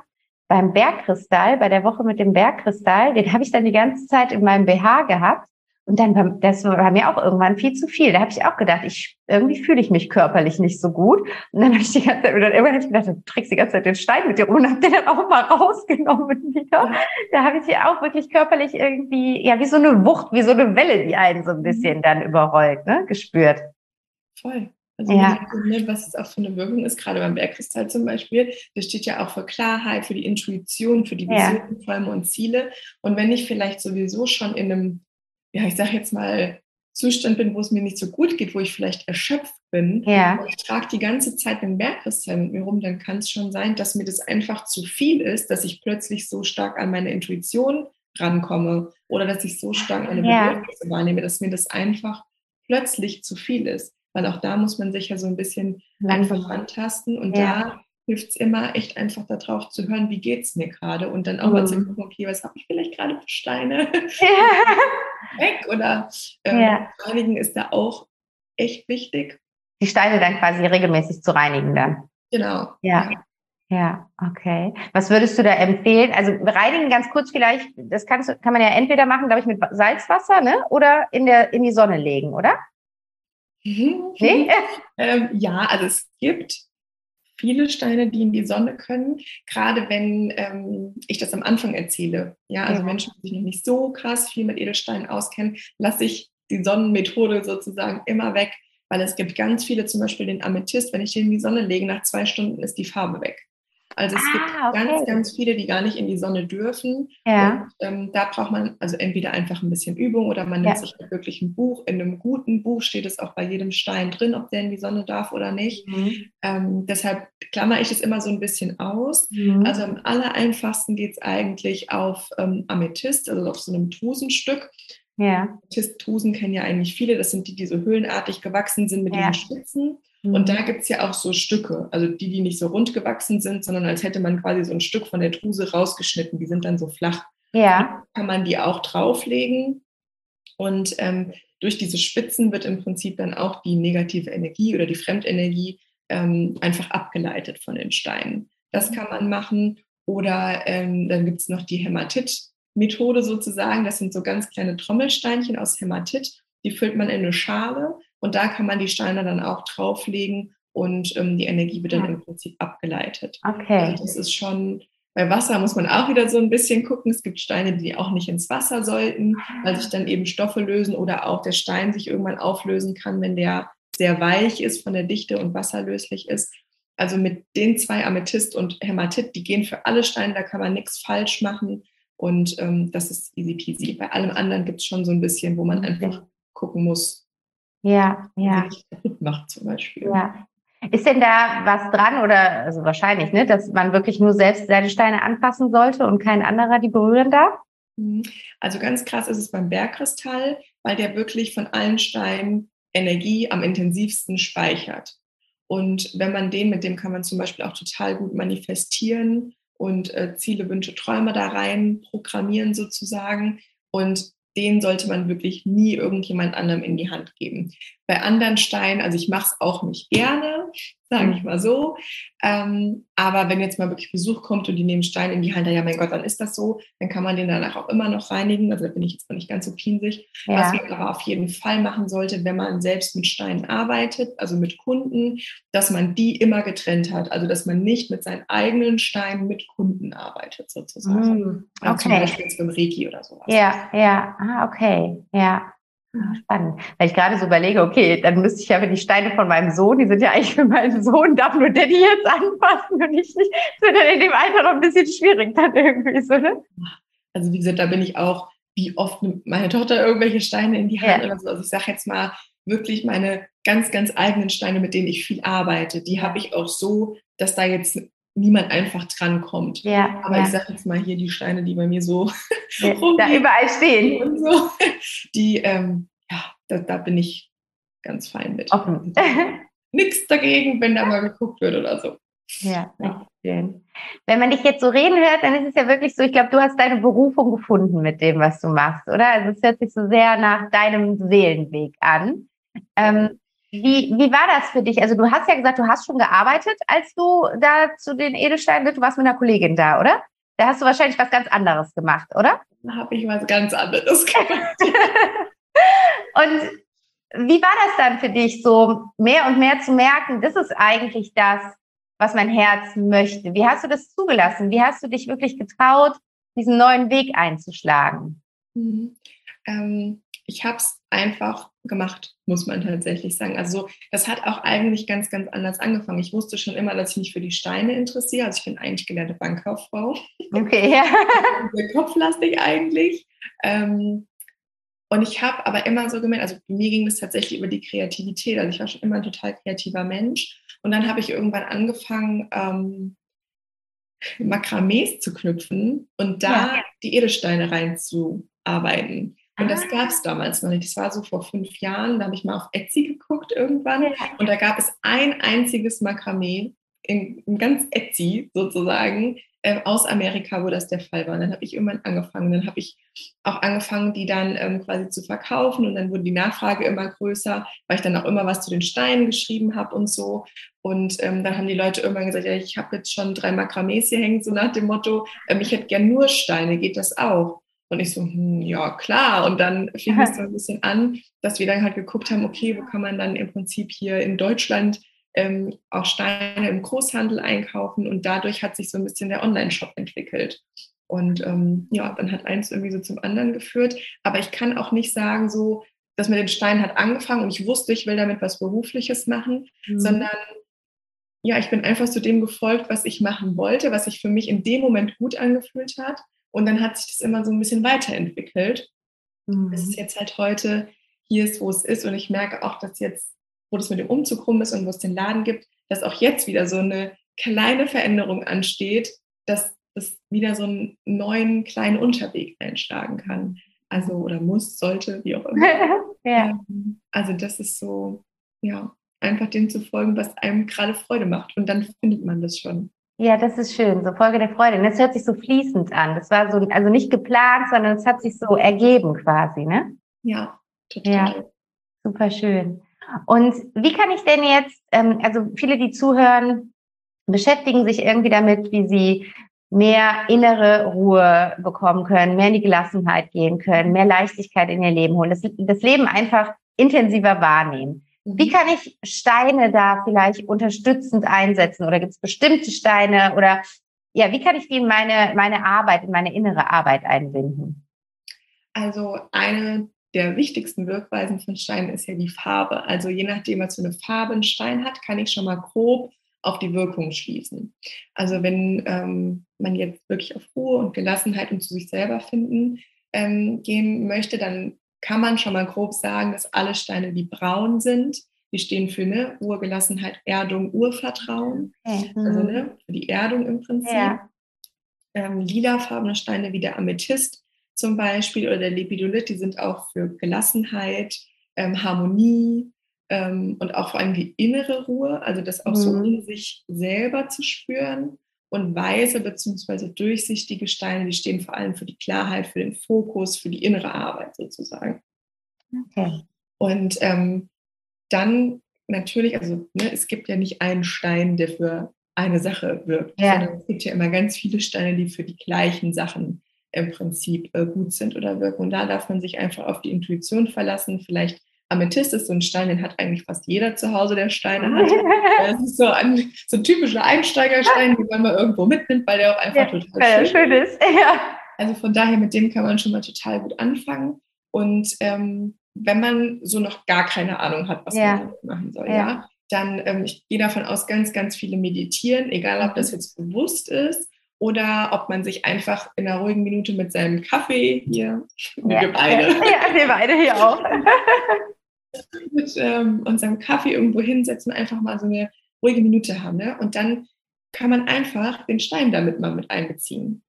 A: beim Bergkristall, bei der Woche mit dem Bergkristall, den habe ich dann die ganze Zeit in meinem BH gehabt. Und dann, das war mir auch irgendwann viel zu viel. Da habe ich auch gedacht, ich, irgendwie fühle ich mich körperlich nicht so gut. Und dann habe ich die ganze Zeit, dann irgendwann habe ich gedacht, du trägst die ganze Zeit den Stein mit dir rum und habe den dann auch mal rausgenommen wieder. Da habe ich ja auch wirklich körperlich irgendwie, ja, wie so eine Wucht, wie so eine Welle, die einen so ein bisschen dann überrollt, ne, gespürt.
B: Voll. Also ja. was es auch für eine Wirkung ist, gerade beim Bergkristall zum Beispiel, das steht ja auch für Klarheit, für die Intuition, für die Visionen, ja. Träume und Ziele. Und wenn ich vielleicht sowieso schon in einem ja, ich sage jetzt mal, Zustand bin, wo es mir nicht so gut geht, wo ich vielleicht erschöpft bin, ja. und ich trage die ganze Zeit den Bergkristall mit mir rum, dann kann es schon sein, dass mir das einfach zu viel ist, dass ich plötzlich so stark an meine Intuition rankomme oder dass ich so stark meine ja. Bedürfnisse wahrnehme, dass mir das einfach plötzlich zu viel ist. Weil auch da muss man sich ja so ein bisschen einfach antasten und ja. da hilft es immer, echt einfach darauf zu hören, wie geht es mir gerade und dann auch mhm. mal zu mhm. gucken, okay, was habe ich vielleicht gerade für Steine weg oder ähm, ja. reinigen ist da auch echt wichtig.
A: Die Steine dann quasi regelmäßig zu reinigen dann.
B: Genau.
A: Ja. Ja, okay. Was würdest du da empfehlen? Also reinigen ganz kurz vielleicht, das kannst, kann man ja entweder machen, glaube ich, mit Salzwasser, ne? Oder in der in die Sonne legen, oder?
B: Mhm. Nee? ähm, ja, also es gibt viele Steine, die in die Sonne können, gerade wenn ähm, ich das am Anfang erzähle. Ja, also ja. Menschen, die sich noch nicht so krass viel mit Edelsteinen auskennen, lasse ich die Sonnenmethode sozusagen immer weg, weil es gibt ganz viele, zum Beispiel den Amethyst, wenn ich den in die Sonne lege, nach zwei Stunden ist die Farbe weg. Also es ah, gibt okay. ganz, ganz viele, die gar nicht in die Sonne dürfen. Ja. Und ähm, da braucht man also entweder einfach ein bisschen Übung oder man nimmt ja. sich halt wirklich ein Buch. In einem guten Buch steht es auch bei jedem Stein drin, ob der in die Sonne darf oder nicht. Mhm. Ähm, deshalb klammer ich es immer so ein bisschen aus. Mhm. Also am allereinfachsten geht es eigentlich auf ähm, Amethyst, also auf so einem Drusenstück. Ja. Amethyst-Drusen kennen ja eigentlich viele. Das sind die, die so höhlenartig gewachsen sind mit ja. den Spitzen. Und da mhm. gibt es ja auch so Stücke, also die, die nicht so rund gewachsen sind, sondern als hätte man quasi so ein Stück von der Druse rausgeschnitten. Die sind dann so flach. Ja. kann man die auch drauflegen. Und ähm, durch diese Spitzen wird im Prinzip dann auch die negative Energie oder die Fremdenergie ähm, einfach abgeleitet von den Steinen. Das kann man machen. Oder ähm, dann gibt es noch die Hämatit-Methode sozusagen. Das sind so ganz kleine Trommelsteinchen aus Hämatit. Die füllt man in eine Schale und da kann man die Steine dann auch drauflegen und ähm, die Energie wird dann ja. im Prinzip abgeleitet. Okay. Also das ist schon, bei Wasser muss man auch wieder so ein bisschen gucken. Es gibt Steine, die auch nicht ins Wasser sollten, weil sich dann eben Stoffe lösen oder auch der Stein sich irgendwann auflösen kann, wenn der sehr weich ist von der Dichte und wasserlöslich ist. Also mit den zwei Amethyst und Hämatit, die gehen für alle Steine, da kann man nichts falsch machen. Und ähm, das ist easy peasy. Bei allem anderen gibt es schon so ein bisschen, wo man einfach gucken muss,
A: ja, ja.
B: macht zum Beispiel.
A: Ja. Ist denn da was dran oder, also wahrscheinlich, ne, dass man wirklich nur selbst seine Steine anfassen sollte und kein anderer die berühren darf?
B: Mhm. Also ganz krass ist es beim Bergkristall, weil der wirklich von allen Steinen Energie am intensivsten speichert. Und wenn man den, mit dem kann man zum Beispiel auch total gut manifestieren und äh, Ziele, Wünsche, Träume da rein programmieren sozusagen. Und den sollte man wirklich nie irgendjemand anderem in die Hand geben. Bei anderen Steinen, also ich mache es auch nicht gerne, sage ich mal so. Ähm, aber wenn jetzt mal wirklich Besuch kommt und die nehmen Stein in die Hand, ja mein Gott, dann ist das so, dann kann man den danach auch immer noch reinigen. Also da bin ich jetzt mal nicht ganz so pinsig. Ja. Was man aber auf jeden Fall machen sollte, wenn man selbst mit Steinen arbeitet, also mit Kunden, dass man die immer getrennt hat. Also dass man nicht mit seinen eigenen Steinen mit Kunden arbeitet sozusagen.
A: Mm, okay. Also
B: zum Beispiel jetzt beim Reiki oder sowas.
A: Ja, ja, ah, okay, ja. Spannend. Weil ich gerade so überlege, okay, dann müsste ich ja für die Steine von meinem Sohn, die sind ja eigentlich für meinen Sohn, darf nur der die jetzt anfassen und ich nicht. Das wird dann in dem Alter noch ein bisschen schwierig dann irgendwie so, ne?
B: Also wie gesagt, da bin ich auch, wie oft nimmt meine Tochter irgendwelche Steine in die Hand ja. oder so. Also ich sage jetzt mal wirklich meine ganz, ganz eigenen Steine, mit denen ich viel arbeite, die habe ich auch so, dass da jetzt niemand einfach drankommt. Ja, Aber ja. ich sage jetzt mal hier die Steine, die bei mir so
A: ja, da überall stehen. Und so,
B: die, ähm, ja, da, da, bin ich ganz fein mit. Offen. Nichts dagegen, wenn da mal geguckt wird oder so.
A: Ja, ja. schön. Wenn man dich jetzt so reden hört, dann ist es ja wirklich so, ich glaube, du hast deine Berufung gefunden mit dem, was du machst, oder? Also es hört sich so sehr nach deinem Seelenweg an. Ähm, wie, wie war das für dich? Also du hast ja gesagt, du hast schon gearbeitet, als du da zu den Edelsteinen bist. Du warst mit einer Kollegin da, oder? Da hast du wahrscheinlich was ganz anderes gemacht, oder?
B: Da habe ich was ganz anderes gemacht.
A: und wie war das dann für dich, so mehr und mehr zu merken, das ist eigentlich das, was mein Herz möchte? Wie hast du das zugelassen? Wie hast du dich wirklich getraut, diesen neuen Weg einzuschlagen?
B: Mhm. Ähm, ich habe es einfach gemacht, muss man tatsächlich sagen. Also das hat auch eigentlich ganz, ganz anders angefangen. Ich wusste schon immer, dass ich mich für die Steine interessiere. Also ich bin eigentlich gelernte Bankkauffrau.
A: Okay, ja.
B: Sehr kopflastig eigentlich. Ähm, und ich habe aber immer so gemerkt, also mir ging es tatsächlich über die Kreativität. Also ich war schon immer ein total kreativer Mensch. Und dann habe ich irgendwann angefangen, ähm, Makramees zu knüpfen und da ja. die Edelsteine reinzuarbeiten. Und das ah. gab es damals noch nicht. Das war so vor fünf Jahren. Da habe ich mal auf Etsy geguckt irgendwann. Und da gab es ein einziges Makramee, in, in ganz Etsy sozusagen, äh, aus Amerika, wo das der Fall war. Und dann habe ich irgendwann angefangen. Dann habe ich auch angefangen, die dann ähm, quasi zu verkaufen. Und dann wurde die Nachfrage immer größer, weil ich dann auch immer was zu den Steinen geschrieben habe und so. Und ähm, dann haben die Leute irgendwann gesagt, ja, ich habe jetzt schon drei Makramees hier hängen, so nach dem Motto, ähm, ich hätte gern nur Steine, geht das auch? Und ich so, hm, ja, klar. Und dann fing es so ein bisschen an, dass wir dann halt geguckt haben, okay, wo kann man dann im Prinzip hier in Deutschland ähm, auch Steine im Großhandel einkaufen. Und dadurch hat sich so ein bisschen der Online-Shop entwickelt. Und ähm, ja, dann hat eins irgendwie so zum anderen geführt. Aber ich kann auch nicht sagen, so, dass mit den Steinen hat angefangen und ich wusste, ich will damit was Berufliches machen, mhm. sondern ja, ich bin einfach zu dem gefolgt, was ich machen wollte, was sich für mich in dem Moment gut angefühlt hat. Und dann hat sich das immer so ein bisschen weiterentwickelt. Mhm. Es ist jetzt halt heute hier ist, wo es ist. Und ich merke auch, dass jetzt, wo das mit dem Umzug rum ist und wo es den Laden gibt, dass auch jetzt wieder so eine kleine Veränderung ansteht, dass es wieder so einen neuen kleinen Unterweg einschlagen kann. Also oder muss, sollte, wie auch immer. ja. Ähm, also das ist so, ja, einfach dem zu folgen, was einem gerade Freude macht. Und dann findet man das schon.
A: Ja, das ist schön. So Folge der Freude. Und das hört sich so fließend an. Das war so, also nicht geplant, sondern es hat sich so ergeben quasi, ne?
B: Ja, total. Ja,
A: super schön. Und wie kann ich denn jetzt, ähm, also viele, die zuhören, beschäftigen sich irgendwie damit, wie sie mehr innere Ruhe bekommen können, mehr in die Gelassenheit gehen können, mehr Leichtigkeit in ihr Leben holen, das, das Leben einfach intensiver wahrnehmen. Wie mhm. kann ich Steine da vielleicht unterstützend einsetzen? Oder gibt es bestimmte Steine? Oder ja, wie kann ich die in meine, meine Arbeit, in meine innere Arbeit einbinden?
B: Also eine der wichtigsten Wirkweisen von Steinen ist ja die Farbe. Also je nachdem, was für eine Farbe ein Stein hat, kann ich schon mal grob auf die Wirkung schließen. Also wenn ähm, man jetzt wirklich auf Ruhe und Gelassenheit und zu sich selber finden ähm, gehen möchte, dann kann man schon mal grob sagen, dass alle Steine, die braun sind, die stehen für eine Urgelassenheit, Erdung, Urvertrauen. Okay. Also mhm. ne, für die Erdung im Prinzip. Ja. Ähm, lilafarbene Steine wie der Amethyst zum Beispiel oder der Lepidolit, die sind auch für Gelassenheit, ähm, Harmonie ähm, und auch vor allem die innere Ruhe, also das auch mhm. so in sich selber zu spüren. Und weiße bzw. durchsichtige Steine, die stehen vor allem für die Klarheit, für den Fokus, für die innere Arbeit sozusagen. Okay. Und ähm, dann natürlich, also ne, es gibt ja nicht einen Stein, der für eine Sache wirkt, ja. sondern es gibt ja immer ganz viele Steine, die für die gleichen Sachen im Prinzip äh, gut sind oder wirken. Und da darf man sich einfach auf die Intuition verlassen, vielleicht Amethyst ist so ein Stein, den hat eigentlich fast jeder zu Hause, der Steine hat. Das ist so ein, so ein typischer Einsteigerstein, den man mal irgendwo mitnimmt, weil der auch einfach ja, total schön, ist. Ja. Also von daher, mit dem kann man schon mal total gut anfangen. Und ähm, wenn man so noch gar keine Ahnung hat, was ja. man machen soll, ja, dann, ähm, ich gehe davon aus, ganz, ganz viele meditieren, egal ob das mhm. jetzt bewusst ist oder ob man sich einfach in einer ruhigen Minute mit seinem Kaffee hier,
A: ja. wir beide. Ja, wir beide hier auch.
B: Mit ähm, unserem Kaffee irgendwo hinsetzen, einfach mal so eine ruhige Minute haben. Ne? Und dann kann man einfach den Stein damit mal mit einbeziehen.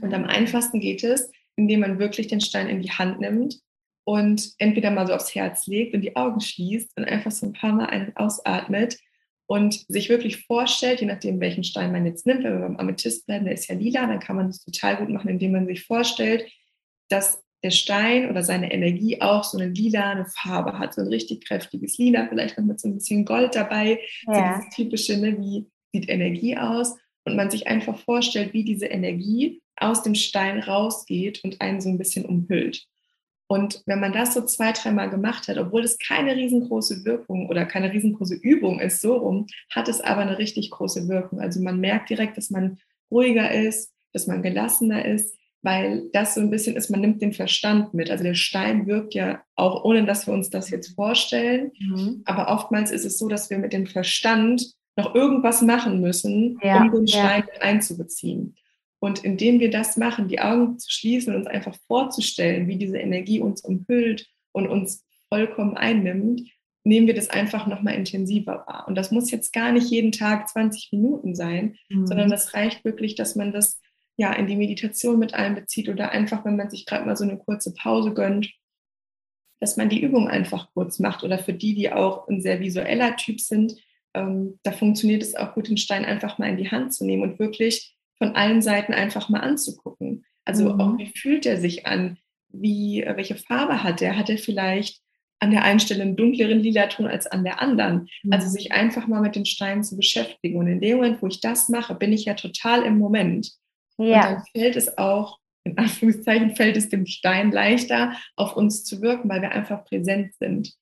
B: Und am einfachsten geht es, indem man wirklich den Stein in die Hand nimmt und entweder mal so aufs Herz legt und die Augen schließt und einfach so ein paar Mal ein- und ausatmet und sich wirklich vorstellt, je nachdem, welchen Stein man jetzt nimmt, wenn wir beim Amethyst bleiben, der ist ja lila, dann kann man das total gut machen, indem man sich vorstellt, dass der Stein oder seine Energie auch so eine lilane Farbe hat, so ein richtig kräftiges Lila, vielleicht noch mit so ein bisschen Gold dabei, ja. so dieses typische, ne, wie sieht Energie aus und man sich einfach vorstellt, wie diese Energie aus dem Stein rausgeht und einen so ein bisschen umhüllt. Und wenn man das so zwei, dreimal gemacht hat, obwohl es keine riesengroße Wirkung oder keine riesengroße Übung ist, so rum, hat es aber eine richtig große Wirkung. Also man merkt direkt, dass man ruhiger ist, dass man gelassener ist, weil das so ein bisschen ist, man nimmt den Verstand mit. Also der Stein wirkt ja auch, ohne dass wir uns das jetzt vorstellen. Mhm. Aber oftmals ist es so, dass wir mit dem Verstand noch irgendwas machen müssen, ja, um den Stein ja. einzubeziehen. Und indem wir das machen, die Augen zu schließen und uns einfach vorzustellen, wie diese Energie uns umhüllt und uns vollkommen einnimmt, nehmen wir das einfach nochmal intensiver wahr. Und das muss jetzt gar nicht jeden Tag 20 Minuten sein, mhm. sondern das reicht wirklich, dass man das ja in die Meditation mit einbezieht oder einfach, wenn man sich gerade mal so eine kurze Pause gönnt, dass man die Übung einfach kurz macht oder für die, die auch ein sehr visueller Typ sind, ähm, da funktioniert es auch gut, den Stein einfach mal in die Hand zu nehmen und wirklich von allen Seiten einfach mal anzugucken. Also mhm. auch wie fühlt er sich an? Wie, äh, welche Farbe hat er? Hat er vielleicht an der einen Stelle einen dunkleren Lilaton als an der anderen? Mhm. Also sich einfach mal mit den Steinen zu beschäftigen. Und in dem Moment, wo ich das mache, bin ich ja total im Moment. Ja. Und dann fällt es auch, in Anführungszeichen, fällt es dem Stein leichter, auf uns zu wirken, weil wir einfach präsent sind.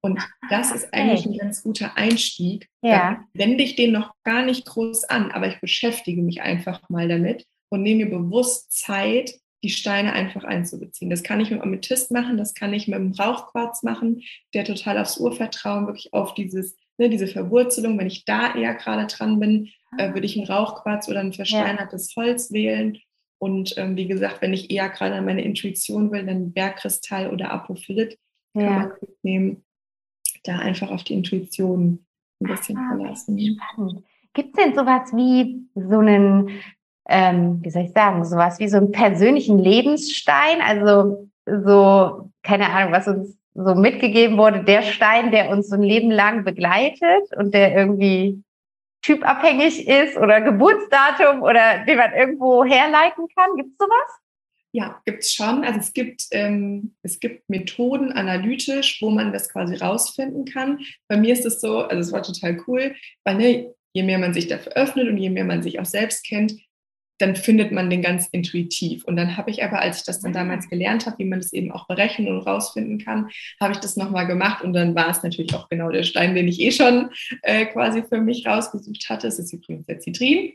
B: Und das ist eigentlich ein ganz guter Einstieg. Ja. Wende ich den noch gar nicht groß an, aber ich beschäftige mich einfach mal damit und nehme mir bewusst Zeit, die Steine einfach einzubeziehen. Das kann ich mit Amethyst machen, das kann ich mit dem Rauchquarz machen, der total aufs Urvertrauen, wirklich auf dieses, ne, diese Verwurzelung, wenn ich da eher gerade dran bin, äh, würde ich einen Rauchquarz oder ein versteinertes ja. Holz wählen. Und ähm, wie gesagt, wenn ich eher gerade an meine Intuition will, dann Bergkristall oder Apophylit kann ja. man nehmen da einfach auf die Intuition ein bisschen ah, verlassen.
A: Spannend. Gibt es denn sowas wie so einen, ähm, wie soll ich sagen, sowas wie so einen persönlichen Lebensstein? Also so, keine Ahnung, was uns so mitgegeben wurde, der Stein, der uns so ein Leben lang begleitet und der irgendwie typabhängig ist oder Geburtsdatum oder den man irgendwo herleiten kann? Gibt es sowas?
B: Ja, gibt es schon. Also es gibt, ähm, es gibt Methoden analytisch, wo man das quasi rausfinden kann. Bei mir ist es so, also es war total cool, weil ne, je mehr man sich dafür öffnet und je mehr man sich auch selbst kennt, dann findet man den ganz intuitiv. Und dann habe ich aber, als ich das dann ah. damals gelernt habe, wie man das eben auch berechnen und rausfinden kann, habe ich das nochmal gemacht und dann war es natürlich auch genau der Stein, den ich eh schon äh, quasi für mich rausgesucht hatte. Es ist übrigens der Zitrin.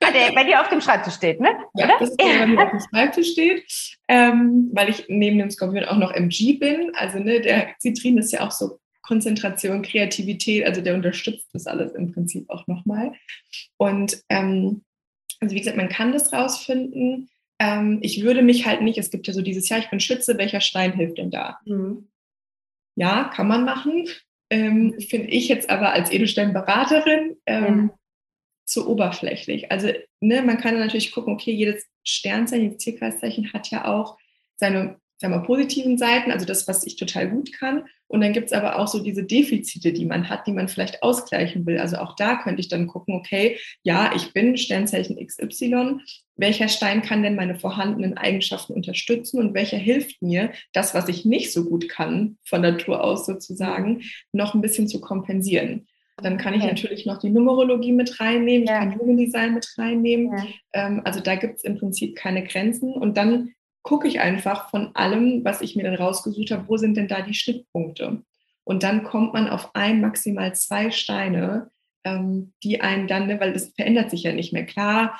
A: Ah, der bei dir auf dem Schreibtisch steht, ne?
B: Ja, Oder? das ist der bei mir auf dem Schreibtisch steht, ähm, weil ich neben dem Skorpion auch noch MG bin. Also ne, der Zitrin ist ja auch so Konzentration, Kreativität, also der unterstützt das alles im Prinzip auch nochmal. Und ähm, also wie gesagt, man kann das rausfinden. Ähm, ich würde mich halt nicht, es gibt ja so dieses Jahr, ich bin Schütze, welcher Stein hilft denn da? Mhm. Ja, kann man machen. Ähm, Finde ich jetzt aber als Edelsteinberaterin ähm, ja zu oberflächlich. Also ne, man kann natürlich gucken, okay, jedes Sternzeichen, jedes Tierkreiszeichen hat ja auch seine sagen wir, positiven Seiten, also das, was ich total gut kann. Und dann gibt es aber auch so diese Defizite, die man hat, die man vielleicht ausgleichen will. Also auch da könnte ich dann gucken, okay, ja, ich bin Sternzeichen XY. Welcher Stein kann denn meine vorhandenen Eigenschaften unterstützen und welcher hilft mir, das, was ich nicht so gut kann, von Natur aus sozusagen, noch ein bisschen zu kompensieren? Dann kann ich okay. natürlich noch die Numerologie mit reinnehmen, ja. ich kann Human Design mit reinnehmen. Ja. Ähm, also da gibt es im Prinzip keine Grenzen. Und dann gucke ich einfach von allem, was ich mir dann rausgesucht habe, wo sind denn da die Schnittpunkte? Und dann kommt man auf ein, maximal zwei Steine, ähm, die einen dann, ne, weil das verändert sich ja nicht mehr. Klar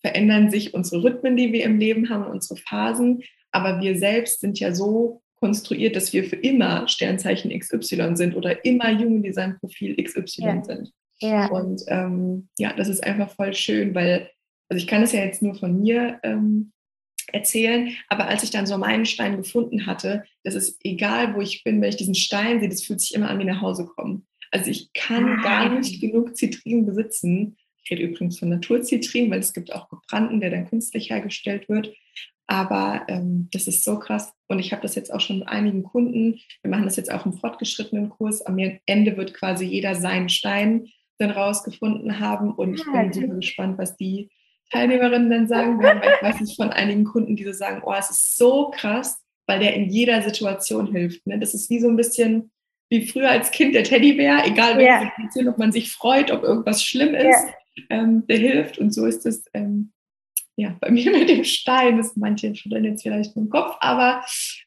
B: verändern sich unsere Rhythmen, die wir im Leben haben, unsere Phasen, aber wir selbst sind ja so konstruiert, dass wir für immer Sternzeichen XY sind oder immer Human Design Profil XY ja. sind. Ja. Und ähm, ja, das ist einfach voll schön, weil, also ich kann es ja jetzt nur von mir ähm, erzählen, aber als ich dann so meinen Stein gefunden hatte, das ist egal, wo ich bin, wenn ich diesen Stein sehe, das fühlt sich immer an wie nach Hause kommen. Also ich kann ah. gar nicht genug Zitrin besitzen. Ich rede übrigens von Naturzitrin, weil es gibt auch gebrannten, der dann künstlich hergestellt wird. Aber ähm, das ist so krass. Und ich habe das jetzt auch schon mit einigen Kunden. Wir machen das jetzt auch im fortgeschrittenen Kurs. Am Ende wird quasi jeder seinen Stein dann rausgefunden haben. Und ich bin super gespannt, was die Teilnehmerinnen dann sagen werden. Weil ich weiß nicht von einigen Kunden, die so sagen, oh, es ist so krass, weil der in jeder Situation hilft. Ne? Das ist wie so ein bisschen wie früher als Kind der Teddybär, egal welche ja. Situation, ob man sich freut, ob irgendwas schlimm ist, ja. ähm, der hilft. Und so ist es ähm, ja, bei mir mit dem Stein. Das manche schütteln jetzt vielleicht im Kopf, aber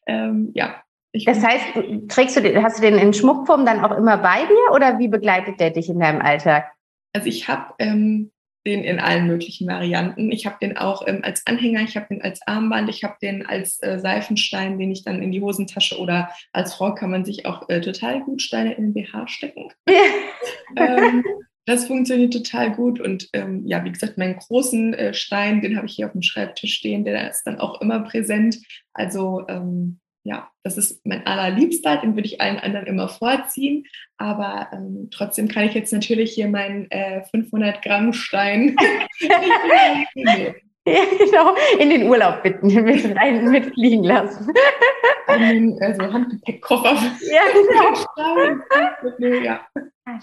B: ähm, ja.
A: das heißt, trägst du den, hast du den in Schmuckform dann auch immer bei dir oder wie begleitet der dich in deinem Alltag?
B: Also ich habe ähm, den in allen möglichen Varianten. Ich habe den auch ähm, als Anhänger, ich habe den als Armband, ich habe den als äh, Seifenstein, den ich dann in die Hosentasche oder als Frau kann man sich auch äh, total gut Steine in den BH stecken. ähm, das funktioniert total gut. Und ähm, ja, wie gesagt, meinen großen äh, Stein, den habe ich hier auf dem Schreibtisch stehen, der ist dann auch immer präsent. Also ähm, ja, das ist mein allerliebster, den würde ich allen anderen immer vorziehen. Aber ähm, trotzdem kann ich jetzt natürlich hier meinen äh, 500 Gramm Stein
A: Ja, genau, in den Urlaub bitten, mit rein mitfliegen lassen.
B: In den also Handgepäckkoffer.
A: Ja, genau. ja. Ah,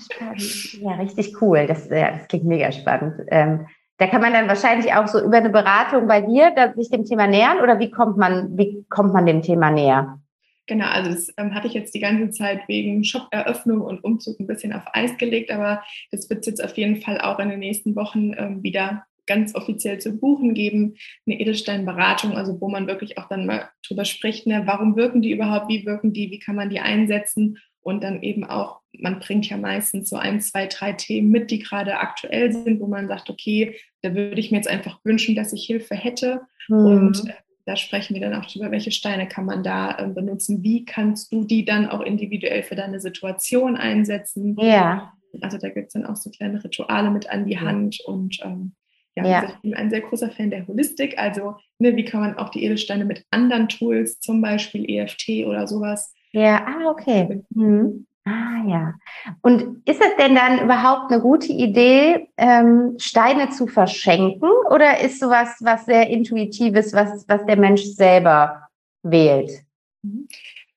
A: ja, richtig cool. Das, ja, das klingt mega spannend. Ähm, da kann man dann wahrscheinlich auch so über eine Beratung bei dir sich dem Thema nähern oder wie kommt man, wie kommt man dem Thema näher?
B: Genau, also das ähm, hatte ich jetzt die ganze Zeit wegen Shop-Eröffnung und Umzug ein bisschen auf Eis gelegt, aber das wird es jetzt auf jeden Fall auch in den nächsten Wochen ähm, wieder ganz offiziell zu buchen geben, eine Edelsteinberatung, also wo man wirklich auch dann mal drüber spricht, ne, warum wirken die überhaupt, wie wirken die, wie kann man die einsetzen und dann eben auch, man bringt ja meistens so ein, zwei, drei Themen mit, die gerade aktuell sind, wo man sagt, okay, da würde ich mir jetzt einfach wünschen, dass ich Hilfe hätte mhm. und äh, da sprechen wir dann auch drüber, welche Steine kann man da äh, benutzen, wie kannst du die dann auch individuell für deine Situation einsetzen.
A: Ja.
B: Also da gibt es dann auch so kleine Rituale mit an die Hand und ähm, ja, ja. ich bin ein sehr großer Fan der Holistik. Also, ne, wie kann man auch die Edelsteine mit anderen Tools, zum Beispiel EFT oder sowas.
A: Ja, ah, okay. Mhm. Ah, ja. Und ist es denn dann überhaupt eine gute Idee, ähm, Steine zu verschenken? Oder ist sowas was sehr Intuitives, was, was der Mensch selber wählt?
B: Mhm.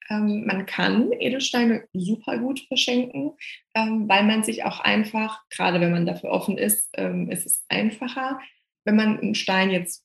B: Ähm, man kann Edelsteine super gut verschenken, ähm, weil man sich auch einfach, gerade wenn man dafür offen ist, ähm, ist es einfacher, wenn man einen Stein jetzt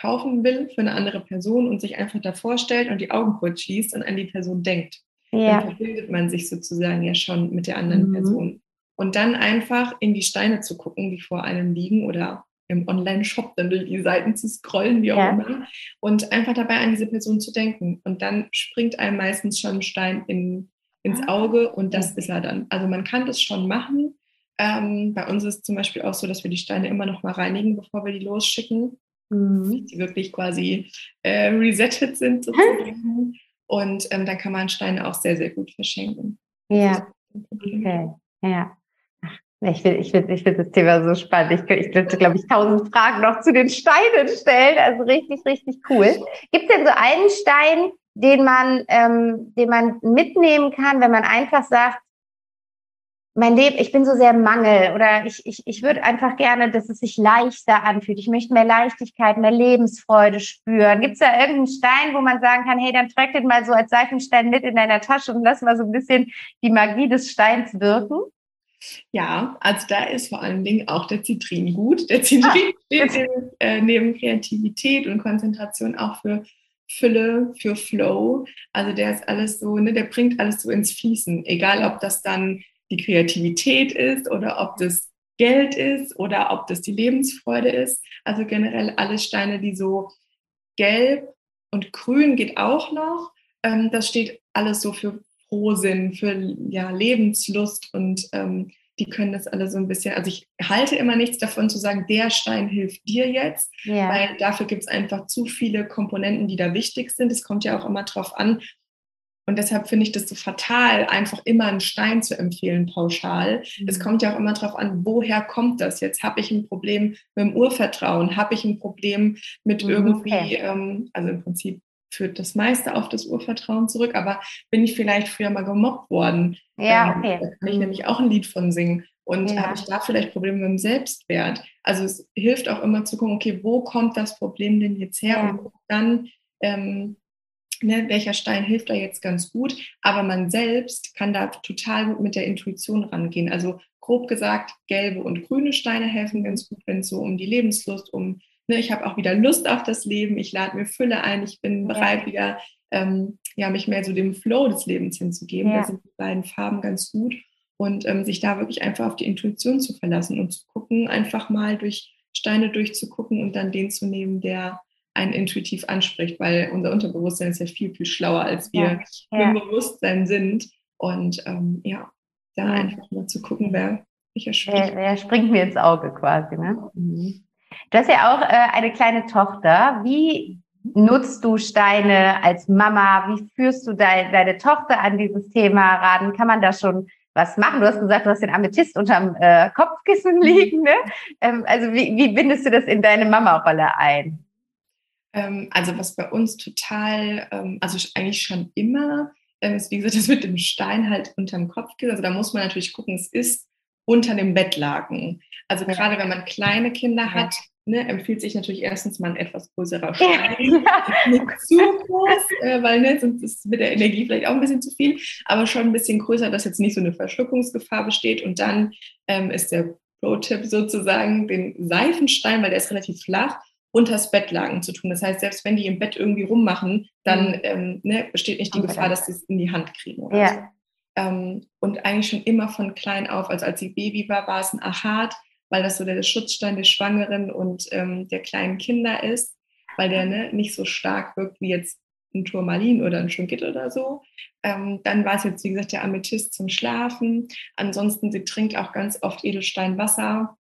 B: kaufen will für eine andere Person und sich einfach davor stellt und die Augen kurz schließt und an die Person denkt. Ja. Dann verbindet man sich sozusagen ja schon mit der anderen mhm. Person. Und dann einfach in die Steine zu gucken, die vor einem liegen oder im Online-Shop dann durch die Seiten zu scrollen, wie auch ja. immer, und einfach dabei an diese Person zu denken. Und dann springt einem meistens schon ein Stein in, ins ah. Auge und das ist er dann. Also man kann das schon machen. Ähm, bei uns ist es zum Beispiel auch so, dass wir die Steine immer noch mal reinigen, bevor wir die losschicken. Mhm. Die wirklich quasi äh, resettet sind sozusagen. Und ähm, dann kann man Steine auch sehr, sehr gut verschenken.
A: Ja. Okay. Ja. Ich finde ich find, ich find das Thema so spannend. Ich, ich könnte, glaube ich, tausend Fragen noch zu den Steinen stellen. Also richtig, richtig cool. Gibt es denn so einen Stein, den man, ähm, den man mitnehmen kann, wenn man einfach sagt, mein Leben, ich bin so sehr Mangel oder ich, ich, ich würde einfach gerne, dass es sich leichter anfühlt. Ich möchte mehr Leichtigkeit, mehr Lebensfreude spüren. Gibt es da irgendeinen Stein, wo man sagen kann, hey, dann trag den mal so als Seifenstein mit in deiner Tasche und lass mal so ein bisschen die Magie des Steins wirken?
B: Ja, also da ist vor allen Dingen auch der Zitrin gut. Der Zitrin ah, steht äh, neben Kreativität und Konzentration auch für Fülle, für Flow. Also der ist alles so, ne, der bringt alles so ins Fließen. Egal, ob das dann die Kreativität ist oder ob das Geld ist oder ob das die Lebensfreude ist. Also generell alle Steine, die so gelb und grün geht auch noch. Ähm, das steht alles so für Frohsinn, für ja, Lebenslust und ähm, die können das alle so ein bisschen, also ich halte immer nichts davon zu sagen, der Stein hilft dir jetzt, ja. weil dafür gibt es einfach zu viele Komponenten, die da wichtig sind. Es kommt ja auch immer darauf an, Und deshalb finde ich das so fatal, einfach immer einen Stein zu empfehlen, pauschal. Mhm. Es kommt ja auch immer darauf an, woher kommt das jetzt? Habe ich ein Problem mit dem Urvertrauen? Habe ich ein Problem mit mhm, irgendwie, ähm, also im Prinzip führt das meiste auf das Urvertrauen zurück, aber bin ich vielleicht früher mal gemobbt worden?
A: Ja, ähm, okay.
B: Da kann ich mhm. nämlich auch ein Lied von singen. Und ja. habe ich da vielleicht Probleme mit dem Selbstwert? Also es hilft auch immer zu gucken, okay, wo kommt das Problem denn jetzt her? Ja. Und dann ähm, ne, welcher Stein hilft da jetzt ganz gut, aber man selbst kann da total gut mit der Intuition rangehen. Also grob gesagt, gelbe und grüne Steine helfen ganz gut, wenn es so um die Lebenslust, um, ne, ich habe auch wieder Lust auf das Leben, ich lade mir Fülle ein, ich bin bereit, wieder ähm, ja, mich mehr so dem Flow des Lebens hinzugeben. Ja. Da sind die beiden Farben ganz gut. Und ähm, sich da wirklich einfach auf die Intuition zu verlassen und zu gucken, einfach mal durch Steine durchzugucken und dann den zu nehmen, der einen intuitiv anspricht, weil unser Unterbewusstsein ist ja viel, viel schlauer, als wir ja, im Bewusstsein sind. Und ähm, ja, da einfach mal zu gucken, wer
A: welcher springt. Wer, wer springt mir ins Auge quasi. Ne? Mhm. Du hast ja auch äh, eine kleine Tochter. Wie nutzt du Steine als Mama? Wie führst du dein, deine Tochter an dieses Thema ran? Kann man da schon was machen? Du hast gesagt, du hast den Amethyst unterm äh, Kopfkissen mhm. liegen. Ne? Ähm, also wie, wie bindest du das in deine Mama-Rolle ein?
B: Ähm, also was bei uns total, ähm, also eigentlich schon immer, ähm, ist wie gesagt das mit dem Stein halt unterm Kopf geht. Also da muss man natürlich gucken, es ist unter dem Bettlaken. Also gerade wenn man kleine Kinder hat, Ne, empfiehlt sich natürlich erstens mal ein etwas größerer Stein. Nicht zu groß, äh, weil ne, sonst ist mit der Energie vielleicht auch ein bisschen zu viel, aber schon ein bisschen größer, dass jetzt nicht so eine Verschluckungsgefahr besteht. Und dann ähm, ist der Pro-Tipp sozusagen den Seifenstein, weil der ist relativ flach, unters Bettlaken zu tun. Das heißt, selbst wenn die im Bett irgendwie rummachen, dann mhm. ähm, ne, besteht nicht die okay. Gefahr, dass sie es in die Hand kriegen. ja. So. Ähm, und eigentlich schon immer von klein auf, also als sie Baby war, war es ein Achat, weil das so der Schutzstein der Schwangeren und ähm, der kleinen Kinder ist, weil der ne, nicht so stark wirkt wie jetzt ein Turmalin oder ein Schunkit oder so. Ähm, dann war es jetzt, wie gesagt, der Amethyst zum Schlafen. Ansonsten, sie trinkt auch ganz oft Edelsteinwasser.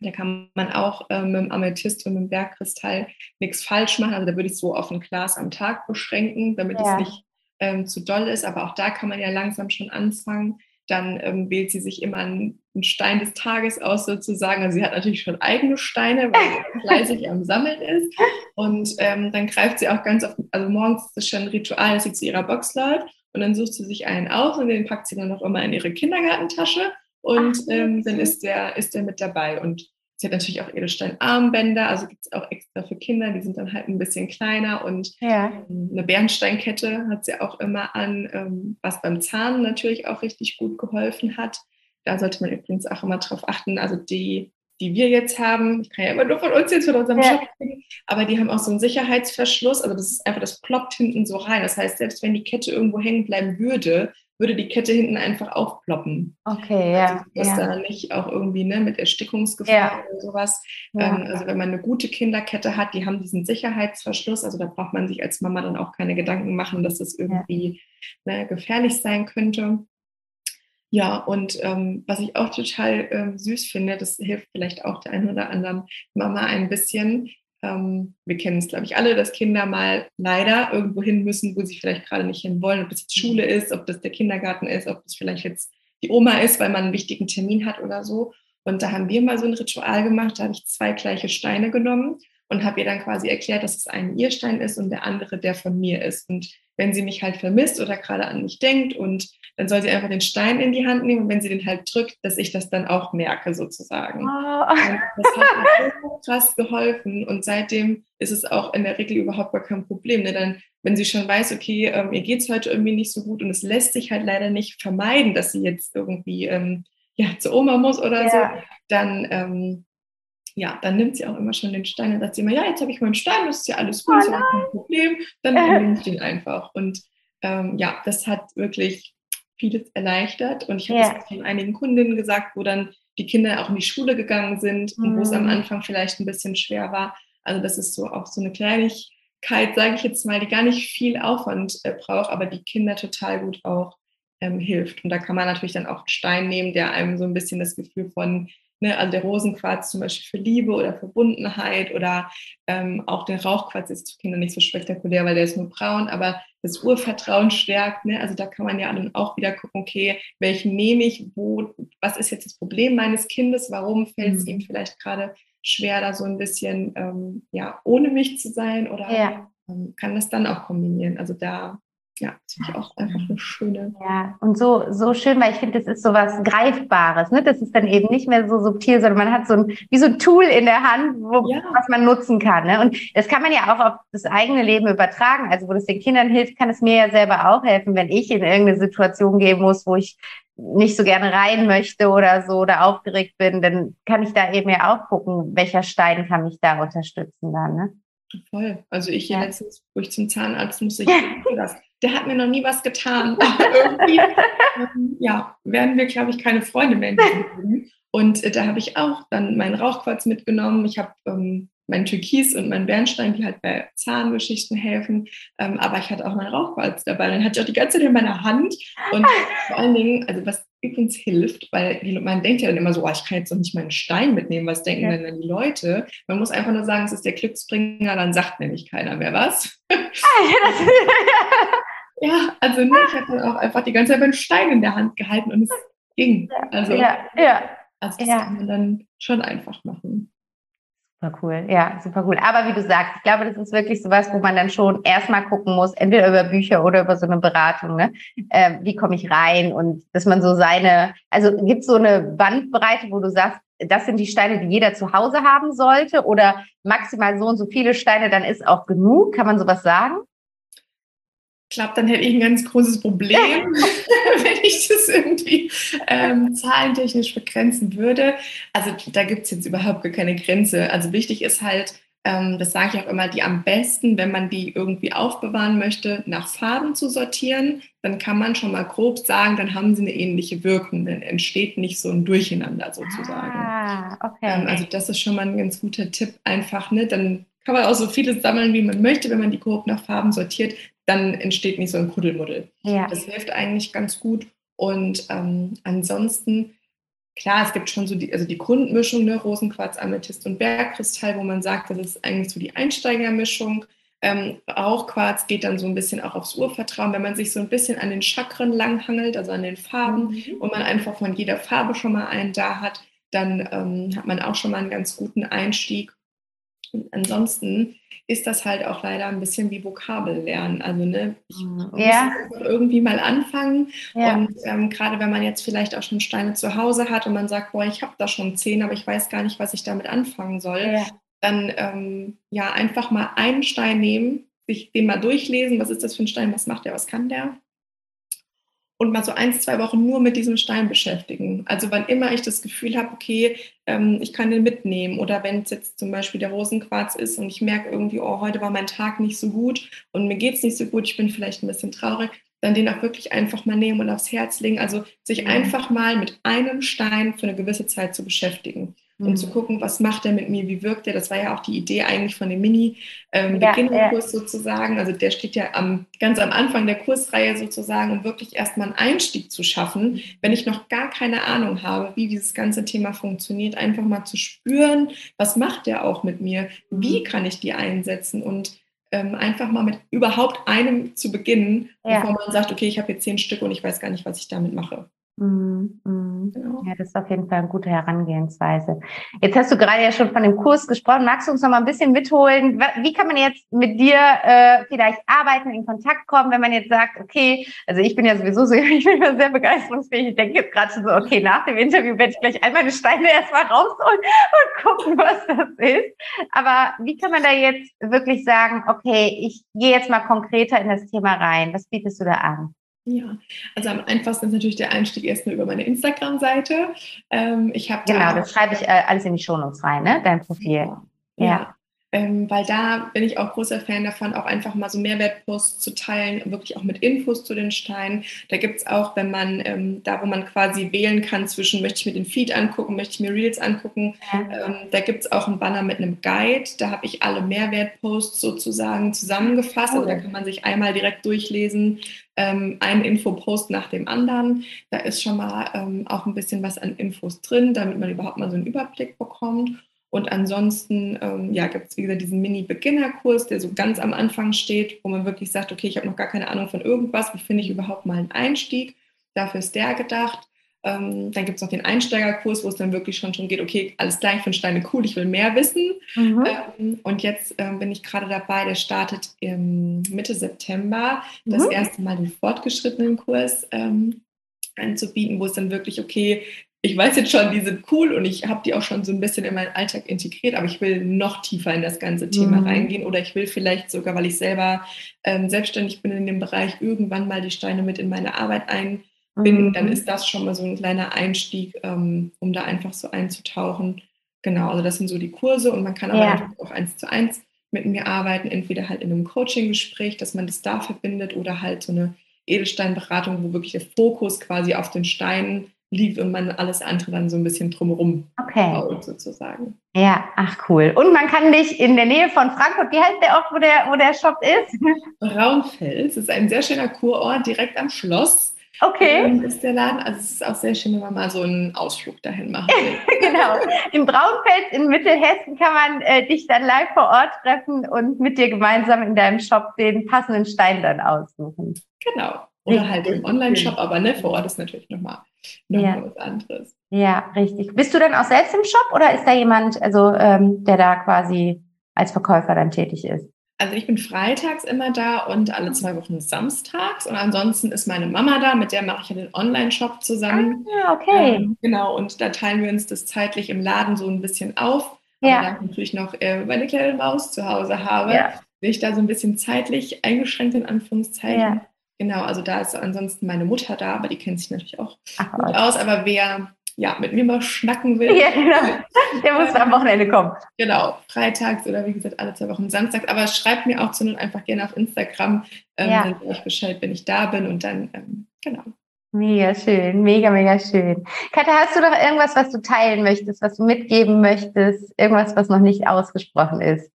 B: Da kann man auch ähm, mit dem Amethyst und mit dem Bergkristall nichts falsch machen. Also da würde ich so auf ein Glas am Tag beschränken, damit ja. es nicht ähm, zu doll ist. Aber auch da kann man ja langsam schon anfangen. Dann ähm, wählt sie sich immer einen, einen, Stein des Tages aus sozusagen. Also sie hat natürlich schon eigene Steine, weil sie fleißig am Sammeln ist. Und ähm, dann greift sie auch ganz oft, also morgens ist es schon ein Ritual, dass sie zu ihrer Box läuft. Und dann sucht sie sich einen aus und den packt sie dann noch immer in ihre Kindergartentasche und ähm, dann ist der, ist der mit dabei. Und sie hat natürlich auch Edelstein-Armbänder, also gibt es auch extra für Kinder, die sind dann halt ein bisschen kleiner und ja. Ähm, eine Bernsteinkette hat sie auch immer an, ähm, was beim Zahn natürlich auch richtig gut geholfen hat. Da sollte man übrigens auch immer drauf achten, also die, die wir jetzt haben, ich kann ja immer nur von uns jetzt von unserem ja. Shop kriegen, aber die haben auch so einen Sicherheitsverschluss, also das ist einfach, das ploppt hinten so rein. Das heißt, selbst wenn die Kette irgendwo hängen bleiben würde, würde die Kette hinten einfach aufploppen.
A: Okay, ja.
B: Also, dass
A: ja.
B: da nicht auch irgendwie ne, mit Erstickungsgefahr ja. oder sowas. Ja. Ähm, also wenn man eine gute Kinderkette hat, die haben diesen Sicherheitsverschluss, also da braucht man sich als Mama dann auch keine Gedanken machen, dass das irgendwie ne, gefährlich sein könnte. Ja, und ähm, was ich auch total ähm, süß finde, das hilft vielleicht auch der einen oder anderen Mama ein bisschen, ähm, wir kennen es, glaube ich, alle, dass Kinder mal leider irgendwo hin müssen, wo sie vielleicht gerade nicht hin wollen, ob das jetzt Schule ist, ob das der Kindergarten ist, ob das vielleicht jetzt die Oma ist, weil man einen wichtigen Termin hat oder so. Und da haben wir mal so ein Ritual gemacht, da habe ich zwei gleiche Steine genommen und habe ihr dann quasi erklärt, dass es ein ihr Stein ist und der andere der von mir ist. Und wenn sie mich halt vermisst oder gerade an mich denkt und dann soll sie einfach den Stein in die Hand nehmen und wenn sie den halt drückt, dass ich das dann auch merke sozusagen. Oh. das hat mir so krass geholfen und seitdem ist es auch in der Regel überhaupt gar kein Problem. Ne? Dann, wenn sie schon weiß, okay, ähm, ihr geht es heute irgendwie nicht so gut und es lässt sich halt leider nicht vermeiden, dass sie jetzt irgendwie ähm, ja, zur Oma muss oder ja. so, dann ähm, ja, dann nimmt sie auch immer schon den Stein und sagt sie immer, ja, jetzt habe ich meinen Stein, das ist ja alles gut, oh kein Problem, dann nehme ich den einfach. Und ähm, ja, das hat wirklich vieles erleichtert. Und ich habe es von einigen Kundinnen gesagt, wo dann die Kinder auch in die Schule gegangen sind mhm. und wo es am mhm. Anfang vielleicht ein bisschen schwer war. Also das ist so auch so eine Kleinigkeit, sage ich jetzt mal, die gar nicht viel Aufwand äh, braucht, aber die Kinder total gut auch ähm, hilft. Und da kann man natürlich dann auch einen Stein nehmen, der einem so ein bisschen das Gefühl von Ne? Also der Rosenquarz zum Beispiel für Liebe oder Verbundenheit oder ähm, auch der Rauchquarz ist für Kinder nicht so spektakulär, weil der ist nur braun, aber das Urvertrauen stärkt. Ne? Also da kann man ja dann auch wieder gucken, okay, welchen nehme ich, wo, was ist jetzt das Problem meines Kindes, warum fällt es mhm. ihm vielleicht gerade schwer, da so ein bisschen ähm, ja, ohne mich zu sein oder ja. ähm, kann das dann auch kombinieren. Also da ja, das finde ich auch einfach eine schöne.
A: Ja, und so, so schön, weil ich finde, das ist so was Greifbares. Ne? Das ist dann eben nicht mehr so subtil, sondern man hat so ein, wie so ein Tool in der Hand, wo, ja. was man nutzen kann. Ne? Und das kann man ja auch auf das eigene Leben übertragen. Also, wo das den Kindern hilft, kann es mir ja selber auch helfen, wenn ich in irgendeine Situation gehen muss, wo ich nicht so gerne rein möchte oder so oder aufgeregt bin, dann kann ich da eben ja auch gucken, welcher Stein kann mich da unterstützen dann. Ne?
B: Voll. Also ich ja. letztens, wo ich zum Zahnarzt musste, ich das der hat mir noch nie was getan. Irgendwie ähm, ja, werden wir, glaube ich, keine Freunde mehr. Und äh, da habe ich auch dann meinen Rauchquarz mitgenommen. Ich habe ähm, mein Türkis und mein Bernstein, die halt bei Zahngeschichten helfen. Ähm, aber ich hatte auch meinen Rauchquarz dabei. Dann hatte ich auch die ganze Zeit in meiner Hand. Und vor allen Dingen, also was übrigens hilft, weil die, man denkt ja dann immer so, oh, ich kann jetzt doch nicht meinen Stein mitnehmen, was denken ja. denn dann die Leute? Man muss einfach nur sagen, es ist der Glücksbringer, dann sagt nämlich keiner mehr was. ja, also ne, ich habe dann auch einfach die ganze Zeit meinen Stein in der Hand gehalten und es ging. Also, ja, ja. also das kann man dann schon einfach machen.
A: Super cool, ja, super cool. Aber wie du sagst, ich glaube, das ist wirklich sowas, wo man dann schon erstmal gucken muss, entweder über Bücher oder über so eine Beratung, ne? Äh, wie komme ich rein und dass man so seine, also gibt so eine Bandbreite, wo du sagst, das sind die Steine, die jeder zu Hause haben sollte oder maximal so und so viele Steine, dann ist auch genug. Kann man sowas sagen?
B: Ich glaube, dann hätte ich ein ganz großes Problem, wenn ich das irgendwie ähm, zahlentechnisch begrenzen würde. Also da gibt es jetzt überhaupt gar keine Grenze. Also wichtig ist halt, ähm, das sage ich auch immer, die am besten, wenn man die irgendwie aufbewahren möchte, nach Farben zu sortieren. Dann kann man schon mal grob sagen, dann haben sie eine ähnliche Wirkung. Dann entsteht nicht so ein Durcheinander sozusagen. Ah, okay. Ähm, also das ist schon mal ein ganz guter Tipp. Einfach, ne? Dann kann man auch so vieles sammeln, wie man möchte, wenn man die grob nach Farben sortiert dann entsteht nicht so ein Kuddelmuddel. Ja. Das hilft eigentlich ganz gut. Und ähm, ansonsten, klar, es gibt schon so die, also die Grundmischung, ne, Rosenquarz, Amethyst und Bergkristall, wo man sagt, das ist eigentlich so die Einsteigermischung. Ähm, Rauchquarz geht dann so ein bisschen auch aufs Urvertrauen, wenn man sich so ein bisschen an den Chakren langhangelt, also an den Farben, mhm. und man einfach von jeder Farbe schon mal einen da hat, dann ähm, hat man auch schon mal einen ganz guten Einstieg. Ansonsten ist das halt auch leider ein bisschen wie Vokabellernen. Also ne, ich mhm. ja. muss irgendwie mal anfangen. Ja. Und ähm, gerade wenn man jetzt vielleicht auch schon Steine zu Hause hat und man sagt, boah, ich habe da schon zehn, aber ich weiß gar nicht, was ich damit anfangen soll, ja. dann ähm, ja einfach mal einen Stein nehmen, sich den mal durchlesen, was ist das für ein Stein, was macht der, was kann der? Und mal so ein, zwei Wochen nur mit diesem Stein beschäftigen. Also wann immer ich das Gefühl habe, okay, ähm, ich kann den mitnehmen oder wenn es jetzt zum Beispiel der Rosenquarz ist und ich merke irgendwie, oh, heute war mein Tag nicht so gut und mir geht es nicht so gut, ich bin vielleicht ein bisschen traurig, dann den auch wirklich einfach mal nehmen und aufs Herz legen. Also sich mhm. einfach mal mit einem Stein für eine gewisse Zeit zu beschäftigen um mhm. zu gucken, was macht er mit mir, wie wirkt er. Das war ja auch die Idee eigentlich von dem Mini-Beginnerkurs ähm, ja, sozusagen. Also der steht ja am, ganz am Anfang der Kursreihe sozusagen, um wirklich erstmal einen Einstieg zu schaffen, wenn ich noch gar keine Ahnung habe, wie dieses ganze Thema funktioniert, einfach mal zu spüren, was macht der auch mit mir, wie mhm. kann ich die einsetzen und ähm, einfach mal mit überhaupt einem zu beginnen, ja. bevor man sagt, okay, ich habe jetzt zehn Stück und ich weiß gar nicht, was ich damit mache.
A: Mhm, mhm. Ja, das ist auf jeden Fall eine gute Herangehensweise. Jetzt hast du gerade ja schon von dem Kurs gesprochen. Magst du uns noch mal ein bisschen mitholen? Wie kann man jetzt mit dir äh, vielleicht arbeiten, in Kontakt kommen, wenn man jetzt sagt, okay, also ich bin ja sowieso so, ich bin ja sehr begeisterungsfähig. Ich denke jetzt gerade schon so, okay, nach dem Interview werde ich gleich all meine Steine erstmal rausholen und gucken, was das ist. Aber wie kann man da jetzt wirklich sagen, okay, ich gehe jetzt mal konkreter in das Thema rein? Was bietest du da an?
B: Ja, also am einfachsten ist natürlich der Einstieg erstmal über meine Instagram-Seite. Ähm, ich habe
A: genau, da das schreibe ich äh, alles in die Shownotes rein, ne? Dein Profil.
B: Ja. ja. Ähm, weil da bin ich auch großer Fan davon, auch einfach mal so Mehrwertposts zu teilen, wirklich auch mit Infos zu den Steinen. Da gibt es auch, wenn man ähm, da, wo man quasi wählen kann zwischen, möchte ich mir den Feed angucken, möchte ich mir Reels angucken, ähm, da gibt es auch einen Banner mit einem Guide. Da habe ich alle Mehrwertposts sozusagen zusammengefasst. Also da kann man sich einmal direkt durchlesen, ähm, einen Infopost nach dem anderen. Da ist schon mal ähm, auch ein bisschen was an Infos drin, damit man überhaupt mal so einen Überblick bekommt. Und ansonsten ähm, ja, gibt es, wie gesagt, diesen Mini-Beginner-Kurs, der so ganz am Anfang steht, wo man wirklich sagt, okay, ich habe noch gar keine Ahnung von irgendwas, wie finde ich überhaupt mal einen Einstieg? Dafür ist der gedacht. Ähm, dann gibt es noch den Einsteigerkurs, wo es dann wirklich schon schon geht, okay, alles gleich, ich finde Steine cool, ich will mehr wissen. Mhm. Ähm, und jetzt ähm, bin ich gerade dabei, der startet im Mitte September, mhm. das erste Mal den fortgeschrittenen Kurs ähm, anzubieten, wo es dann wirklich, okay, ich weiß jetzt schon, die sind cool und ich habe die auch schon so ein bisschen in meinen Alltag integriert, aber ich will noch tiefer in das ganze Thema mhm. reingehen oder ich will vielleicht sogar, weil ich selber ähm, selbstständig bin in dem Bereich, irgendwann mal die Steine mit in meine Arbeit einbinden. Mhm. Dann ist das schon mal so ein kleiner Einstieg, ähm, um da einfach so einzutauchen. Genau, also das sind so die Kurse und man kann aber ja. auch eins zu eins mit mir arbeiten, entweder halt in einem Coaching-Gespräch, dass man das da verbindet oder halt so eine Edelsteinberatung, wo wirklich der Fokus quasi auf den Steinen liegt und man alles andere dann so ein bisschen drumherum
A: okay.
B: baut, sozusagen.
A: Ja, ach cool. Und man kann dich in der Nähe von Frankfurt, wie heißt der Ort, wo der, wo der Shop ist?
B: Braunfels ist ein sehr schöner Kurort, direkt am Schloss.
A: Okay.
B: Ähm, ist der Laden. Also es ist auch sehr schön, wenn man mal so einen Ausflug dahin macht.
A: genau. Im Braunfels in Mittelhessen kann man äh, dich dann live vor Ort treffen und mit dir gemeinsam in deinem Shop den passenden Stein dann aussuchen.
B: Genau. Oder halt im Online-Shop, aber ne, vor Ort ist natürlich nochmal noch ja. was anderes.
A: Ja, richtig. Bist du dann auch selbst im Shop oder ist da jemand, also ähm, der da quasi als Verkäufer dann tätig ist?
B: Also ich bin freitags immer da und alle zwei Wochen samstags. Und ansonsten ist meine Mama da, mit der mache ich ja den Online-Shop zusammen.
A: Ah, okay.
B: Ähm, genau, und da teilen wir uns das zeitlich im Laden so ein bisschen auf.
A: Ja.
B: Weil ich natürlich noch äh, meine kleine Maus zu Hause habe, ja. bin ich da so ein bisschen zeitlich eingeschränkt in Anführungszeichen. Ja. Genau, also da ist ansonsten meine Mutter da, aber die kennt sich natürlich auch Ach, gut aus. Aber wer ja, mit mir mal schnacken will.
A: Ja, genau. Der muss am Wochenende kommen.
B: Genau, freitags oder wie gesagt alle zwei Wochen samstags. Aber schreibt mir auch zu nun einfach gerne auf Instagram, ähm, ja. dann ich Bescheid, wenn ich da bin und dann, ähm, genau.
A: Mega schön, mega, mega schön. Katja, hast du noch irgendwas, was du teilen möchtest, was du mitgeben möchtest? Irgendwas, was noch nicht ausgesprochen ist?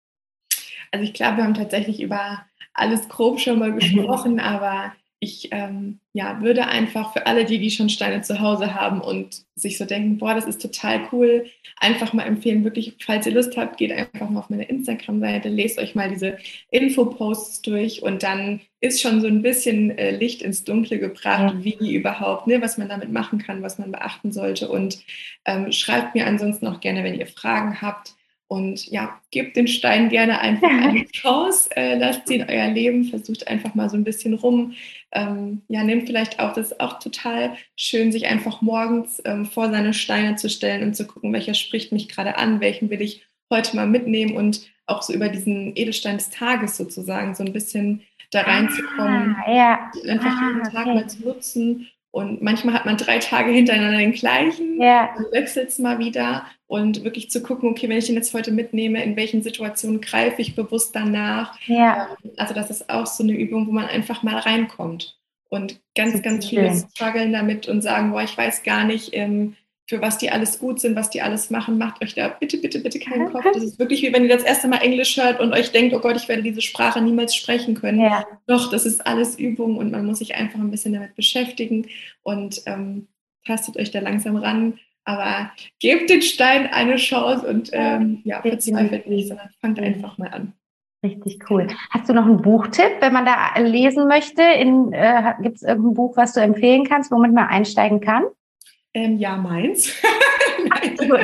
B: Also ich glaube, wir haben tatsächlich über alles grob schon mal gesprochen, aber ich ähm, ja, würde einfach für alle, die, die schon Steine zu Hause haben und sich so denken, boah, das ist total cool, einfach mal empfehlen, wirklich, falls ihr Lust habt, geht einfach mal auf meine Instagram-Seite, lest euch mal diese Infoposts durch und dann ist schon so ein bisschen äh, Licht ins Dunkle gebracht, ja. wie überhaupt, ne, was man damit machen kann, was man beachten sollte und ähm, schreibt mir ansonsten auch gerne, wenn ihr Fragen habt. Und ja, gebt den Stein gerne einfach eine Chance, äh, lasst sie in euer Leben, versucht einfach mal so ein bisschen rum. Ähm, ja, nehmt vielleicht auch, das ist auch total schön, sich einfach morgens ähm, vor seine Steine zu stellen und zu gucken, welcher spricht mich gerade an, welchen will ich heute mal mitnehmen und auch so über diesen Edelstein des Tages sozusagen so ein bisschen da reinzukommen,
A: ah, ja.
B: einfach ah, jeden Tag okay. mal zu nutzen und manchmal hat man drei Tage hintereinander den gleichen,
A: ja.
B: dann wechselt es mal wieder und wirklich zu gucken, okay, wenn ich den jetzt heute mitnehme, in welchen Situationen greife ich bewusst danach.
A: Ja.
B: Ähm, also das ist auch so eine Übung, wo man einfach mal reinkommt. Und ganz, ganz viele strugglen damit und sagen, boah, ich weiß gar nicht, ähm, für was die alles gut sind, was die alles machen, macht euch da bitte, bitte, bitte keinen Kopf. Das ist wirklich wie wenn ihr das erste Mal Englisch hört und euch denkt, oh Gott, ich werde diese Sprache niemals sprechen können.
A: Ja.
B: Doch, das ist alles Übung und man muss sich einfach ein bisschen damit beschäftigen und ähm, tastet euch da langsam ran. Aber gebt den Stein eine Chance und ähm, ja, verzweifelt nicht, sondern fangt einfach mal an.
A: Richtig cool. Hast du noch einen Buchtipp, wenn man da lesen möchte? Äh, Gibt es irgendein Buch, was du empfehlen kannst, womit man einsteigen kann?
B: Ähm, ja, meins.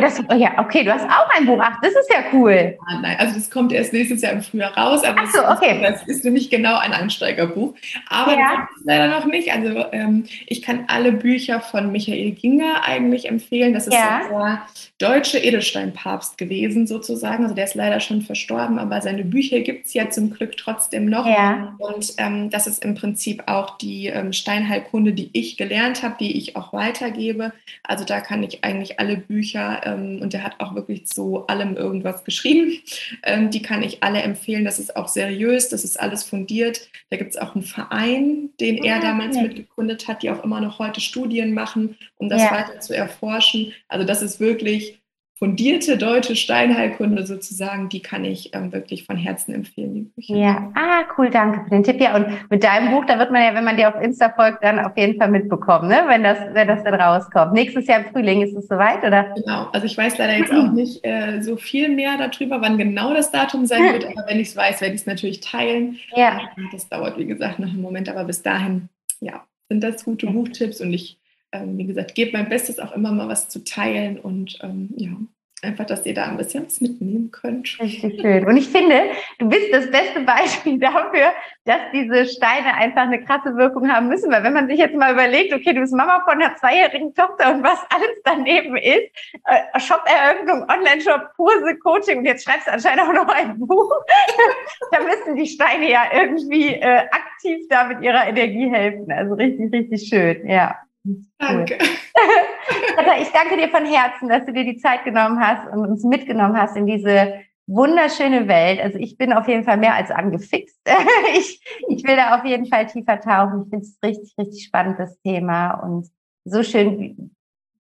A: das, ja, okay, du hast auch ein Buch. Ach, das ist ja cool.
B: Ah, nein, also das kommt erst nächstes Jahr im Frühjahr raus. Aber
A: Ach so, okay.
B: das ist nämlich genau ein Einsteigerbuch. Aber ja. leider noch nicht. Also ähm, ich kann alle Bücher von Michael Ginger eigentlich empfehlen. Das ist ja. der deutsche Edelsteinpapst gewesen sozusagen. Also der ist leider schon verstorben, aber seine Bücher gibt es ja zum Glück trotzdem noch.
A: Ja.
B: Und ähm, das ist im Prinzip auch die ähm, Steinheilkunde, die ich gelernt habe, die ich auch weitergebe. Also da kann ich eigentlich alle Bücher ähm, und der hat auch wirklich zu allem irgendwas geschrieben. Ähm, die kann ich alle empfehlen. Das ist auch seriös, das ist alles fundiert. Da gibt es auch einen Verein, den er ah, damals okay. mitgegründet hat, die auch immer noch heute Studien machen, um das ja. weiter zu erforschen. Also das ist wirklich fundierte deutsche Steinheilkunde sozusagen, die kann ich ähm, wirklich von Herzen empfehlen, die
A: Bücher. Ja, ah, cool, danke für den Tipp. Ja, und mit deinem Buch, da wird man ja, wenn man dir auf Insta folgt, dann auf jeden Fall mitbekommen, ne? wenn, das, wenn das dann rauskommt. Nächstes Jahr im Frühling ist es soweit, oder?
B: Genau, also ich weiß leider jetzt auch nicht äh, so viel mehr darüber, wann genau das Datum sein wird, aber wenn ich es weiß, werde ich es natürlich teilen. Ja. Das dauert, wie gesagt, noch einen Moment, aber bis dahin, ja, sind das gute Buchtipps und ich ähm, wie gesagt, gebe mein Bestes, auch immer mal was zu teilen und ähm, ja, einfach, dass ihr da ein bisschen was mitnehmen könnt.
A: Richtig schön. Und ich finde, du bist das beste Beispiel dafür, dass diese Steine einfach eine krasse Wirkung haben müssen. Weil wenn man sich jetzt mal überlegt, okay, du bist Mama von einer zweijährigen Tochter und was alles daneben ist, äh, shop Eröffnung, Online-Shop, Kurse, Coaching und jetzt schreibst du anscheinend auch noch ein Buch. da müssen die Steine ja irgendwie äh, aktiv da mit ihrer Energie helfen. Also richtig, richtig schön, ja.
B: Danke.
A: ich danke dir von Herzen, dass du dir die Zeit genommen hast und uns mitgenommen hast in diese wunderschöne Welt. Also ich bin auf jeden Fall mehr als angefixt. ich, ich will da auf jeden Fall tiefer tauchen. Ich finde es richtig, richtig spannend, das Thema. Und so schön,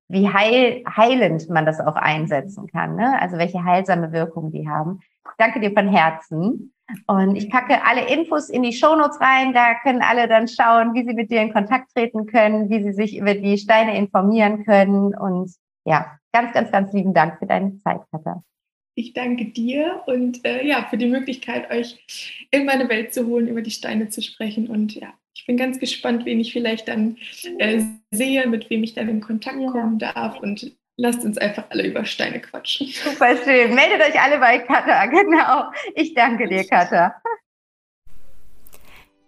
A: wie heil, heilend man das auch einsetzen kann. Ne? Also welche heilsame Wirkung die haben. danke dir von Herzen. Und ich packe alle Infos in die Shownotes rein. Da können alle dann schauen, wie sie mit dir in Kontakt treten können, wie sie sich über die Steine informieren können. Und ja, ganz, ganz, ganz lieben Dank für deine Zeit, Katha.
B: Ich danke dir und äh, ja, für die Möglichkeit, euch in meine Welt zu holen, über die Steine zu sprechen. Und ja, ich bin ganz gespannt, wen ich vielleicht dann äh, sehe, mit wem ich dann in Kontakt ja. kommen darf. Und lasst uns einfach alle über Steine quatschen.
A: Super schön. Meldet euch alle bei Katha. Genau. Ich danke dir, Katha.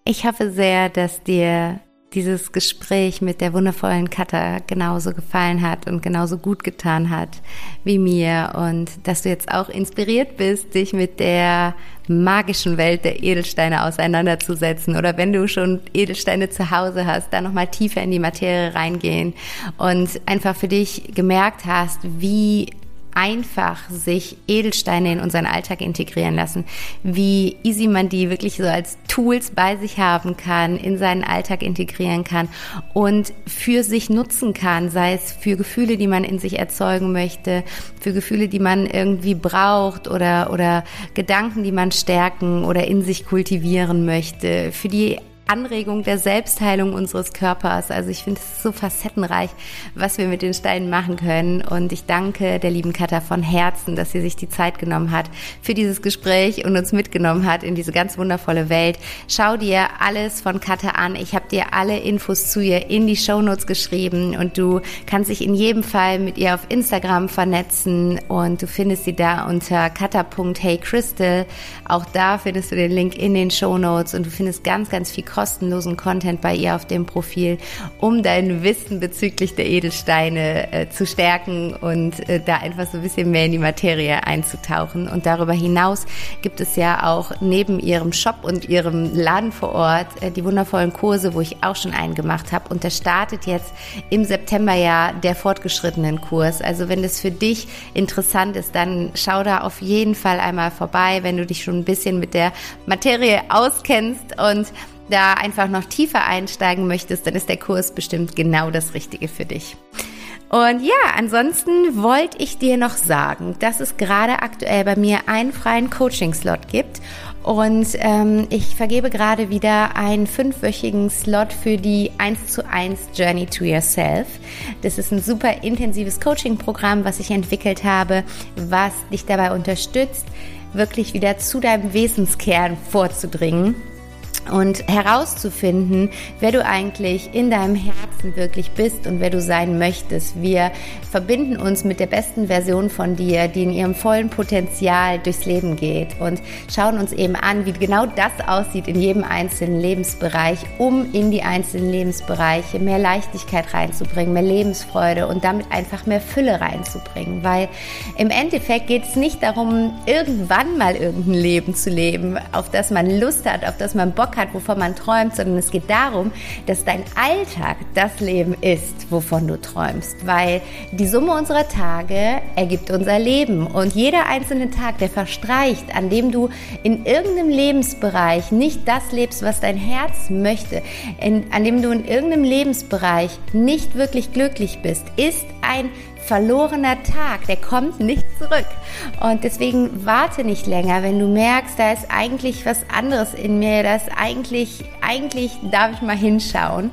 A: Ich hoffe sehr, dass dir dieses Gespräch mit der wundervollen Katha genauso gefallen hat und genauso gut getan hat wie mir und dass du jetzt auch inspiriert bist, dich mit der magischen Welt der Edelsteine auseinanderzusetzen oder wenn du schon Edelsteine zu Hause hast, da nochmal tiefer in die Materie reingehen und einfach für dich gemerkt hast, wie einfach sich Edelsteine in unseren Alltag integrieren lassen, wie easy man die wirklich so als Tools bei sich haben kann, in seinen Alltag integrieren kann und für sich nutzen kann, sei es für Gefühle, die man in sich erzeugen möchte, für Gefühle, die man irgendwie braucht oder, oder Gedanken, die man stärken oder in sich kultivieren möchte, für die Anregung der Selbstheilung unseres Körpers. Also ich finde es so facettenreich, was wir mit den Steinen machen können. Und ich danke der lieben Katha von Herzen, dass sie sich die Zeit genommen hat für dieses Gespräch und uns mitgenommen hat in diese ganz wundervolle Welt. Schau dir alles von Katha an. Ich habe dir alle Infos zu ihr in die Shownotes geschrieben und du kannst dich in jedem Fall mit ihr auf Instagram vernetzen und du findest sie da unter kata.heycrystal. Auch da findest du den Link in den Shownotes und du findest ganz, ganz viel kostenlosen Content bei ihr auf dem Profil, um dein Wissen bezüglich der Edelsteine äh, zu stärken und äh, da einfach so ein bisschen mehr in die Materie einzutauchen. Und darüber hinaus gibt es ja auch neben ihrem Shop und ihrem Laden vor Ort äh, die wundervollen Kurse, wo ich auch schon einen gemacht habe. Und da startet jetzt im September ja der fortgeschrittenen Kurs. Also wenn das für dich interessant ist, dann schau da auf jeden Fall einmal vorbei, wenn du dich schon ein bisschen mit der Materie auskennst und da einfach noch tiefer einsteigen möchtest, dann ist der Kurs bestimmt genau das Richtige für dich. Und ja, ansonsten wollte ich dir noch sagen, dass es gerade aktuell bei mir einen freien Coaching-Slot gibt. Und ähm, ich vergebe gerade wieder einen fünfwöchigen Slot für die 1 zu 1 Journey to Yourself. Das ist ein super intensives Coaching-Programm, was ich entwickelt habe, was dich dabei unterstützt, wirklich wieder zu deinem Wesenskern vorzudringen und herauszufinden, wer du eigentlich in deinem Herzen wirklich bist und wer du sein möchtest. Wir verbinden uns mit der besten Version von dir, die in ihrem vollen Potenzial durchs Leben geht und schauen uns eben an, wie genau das aussieht in jedem einzelnen Lebensbereich, um in die einzelnen Lebensbereiche mehr Leichtigkeit reinzubringen, mehr Lebensfreude und damit einfach mehr Fülle reinzubringen. Weil im Endeffekt geht es nicht darum, irgendwann mal irgendein Leben zu leben, auf das man Lust hat, auf das man Bock Bock hat, wovon man träumt, sondern es geht darum, dass dein Alltag das Leben ist, wovon du träumst. Weil die Summe unserer Tage ergibt unser Leben. Und jeder einzelne Tag, der verstreicht, an dem du in irgendeinem Lebensbereich nicht das lebst, was dein Herz möchte, in, an dem du in irgendeinem Lebensbereich nicht wirklich glücklich bist, ist ein verlorener Tag, der kommt nicht zurück. Und deswegen warte nicht länger, wenn du merkst, da ist eigentlich was anderes in mir, da ist eigentlich, eigentlich darf ich mal hinschauen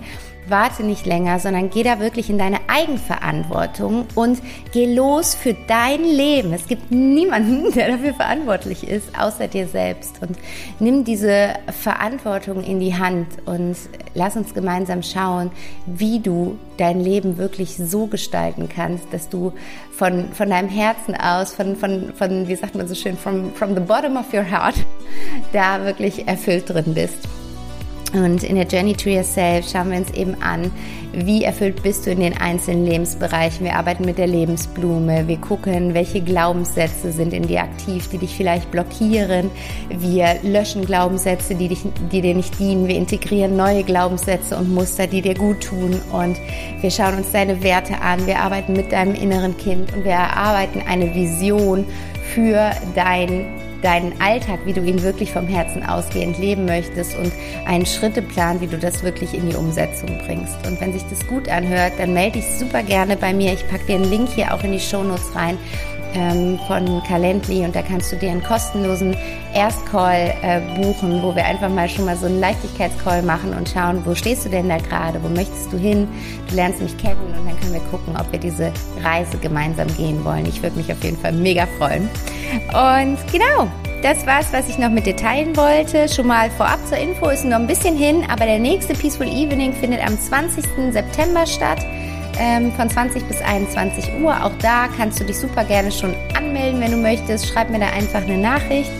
A: warte nicht länger, sondern geh da wirklich in deine Eigenverantwortung und geh los für dein Leben. Es gibt niemanden, der dafür verantwortlich ist, außer dir selbst. Und nimm diese Verantwortung in die Hand und lass uns gemeinsam schauen, wie du dein Leben wirklich so gestalten kannst, dass du von, von deinem Herzen aus, von, von, von, wie sagt man so schön, from, from the bottom of your heart, da wirklich erfüllt drin bist. Und in der Journey to Yourself schauen wir uns eben an, wie erfüllt bist du in den einzelnen Lebensbereichen. Wir arbeiten mit der Lebensblume. Wir gucken, welche Glaubenssätze sind in dir aktiv, die dich vielleicht blockieren. Wir löschen Glaubenssätze, die, dich, die dir nicht dienen. Wir integrieren neue Glaubenssätze und Muster, die dir gut tun. Und wir schauen uns deine Werte an. Wir arbeiten mit deinem inneren Kind und wir erarbeiten eine Vision für dein deinen Alltag, wie du ihn wirklich vom Herzen ausgehend leben möchtest und einen Schritteplan, wie du das wirklich in die Umsetzung bringst. Und wenn sich das gut anhört, dann melde dich super gerne bei mir. Ich packe dir einen Link hier auch in die Shownotes rein ähm, von Calendly und da kannst du dir einen kostenlosen Erstcall äh, buchen, wo wir einfach mal schon mal so einen Leichtigkeitscall machen und schauen, wo stehst du denn da gerade, wo möchtest du hin? Du lernst mich kennen und dann können wir gucken, ob wir diese Reise gemeinsam gehen wollen. Ich würde mich auf jeden Fall mega freuen. Und genau, das war's, was ich noch mit dir teilen wollte. Schon mal vorab zur Info ist noch ein bisschen hin, aber der nächste Peaceful Evening findet am 20. September statt ähm, von 20 bis 21 Uhr. Auch da kannst du dich super gerne schon anmelden, wenn du möchtest. Schreib mir da einfach eine Nachricht.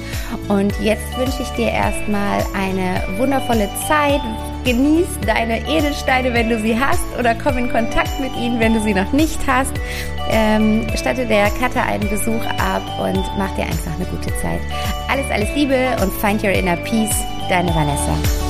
A: Und jetzt wünsche ich dir erstmal eine wundervolle Zeit. Genieß deine Edelsteine, wenn du sie hast, oder komm in Kontakt mit ihnen, wenn du sie noch nicht hast. Ähm, statte der Katha einen Besuch ab und mach dir einfach eine gute Zeit. Alles, alles Liebe und find your inner peace. Deine Vanessa.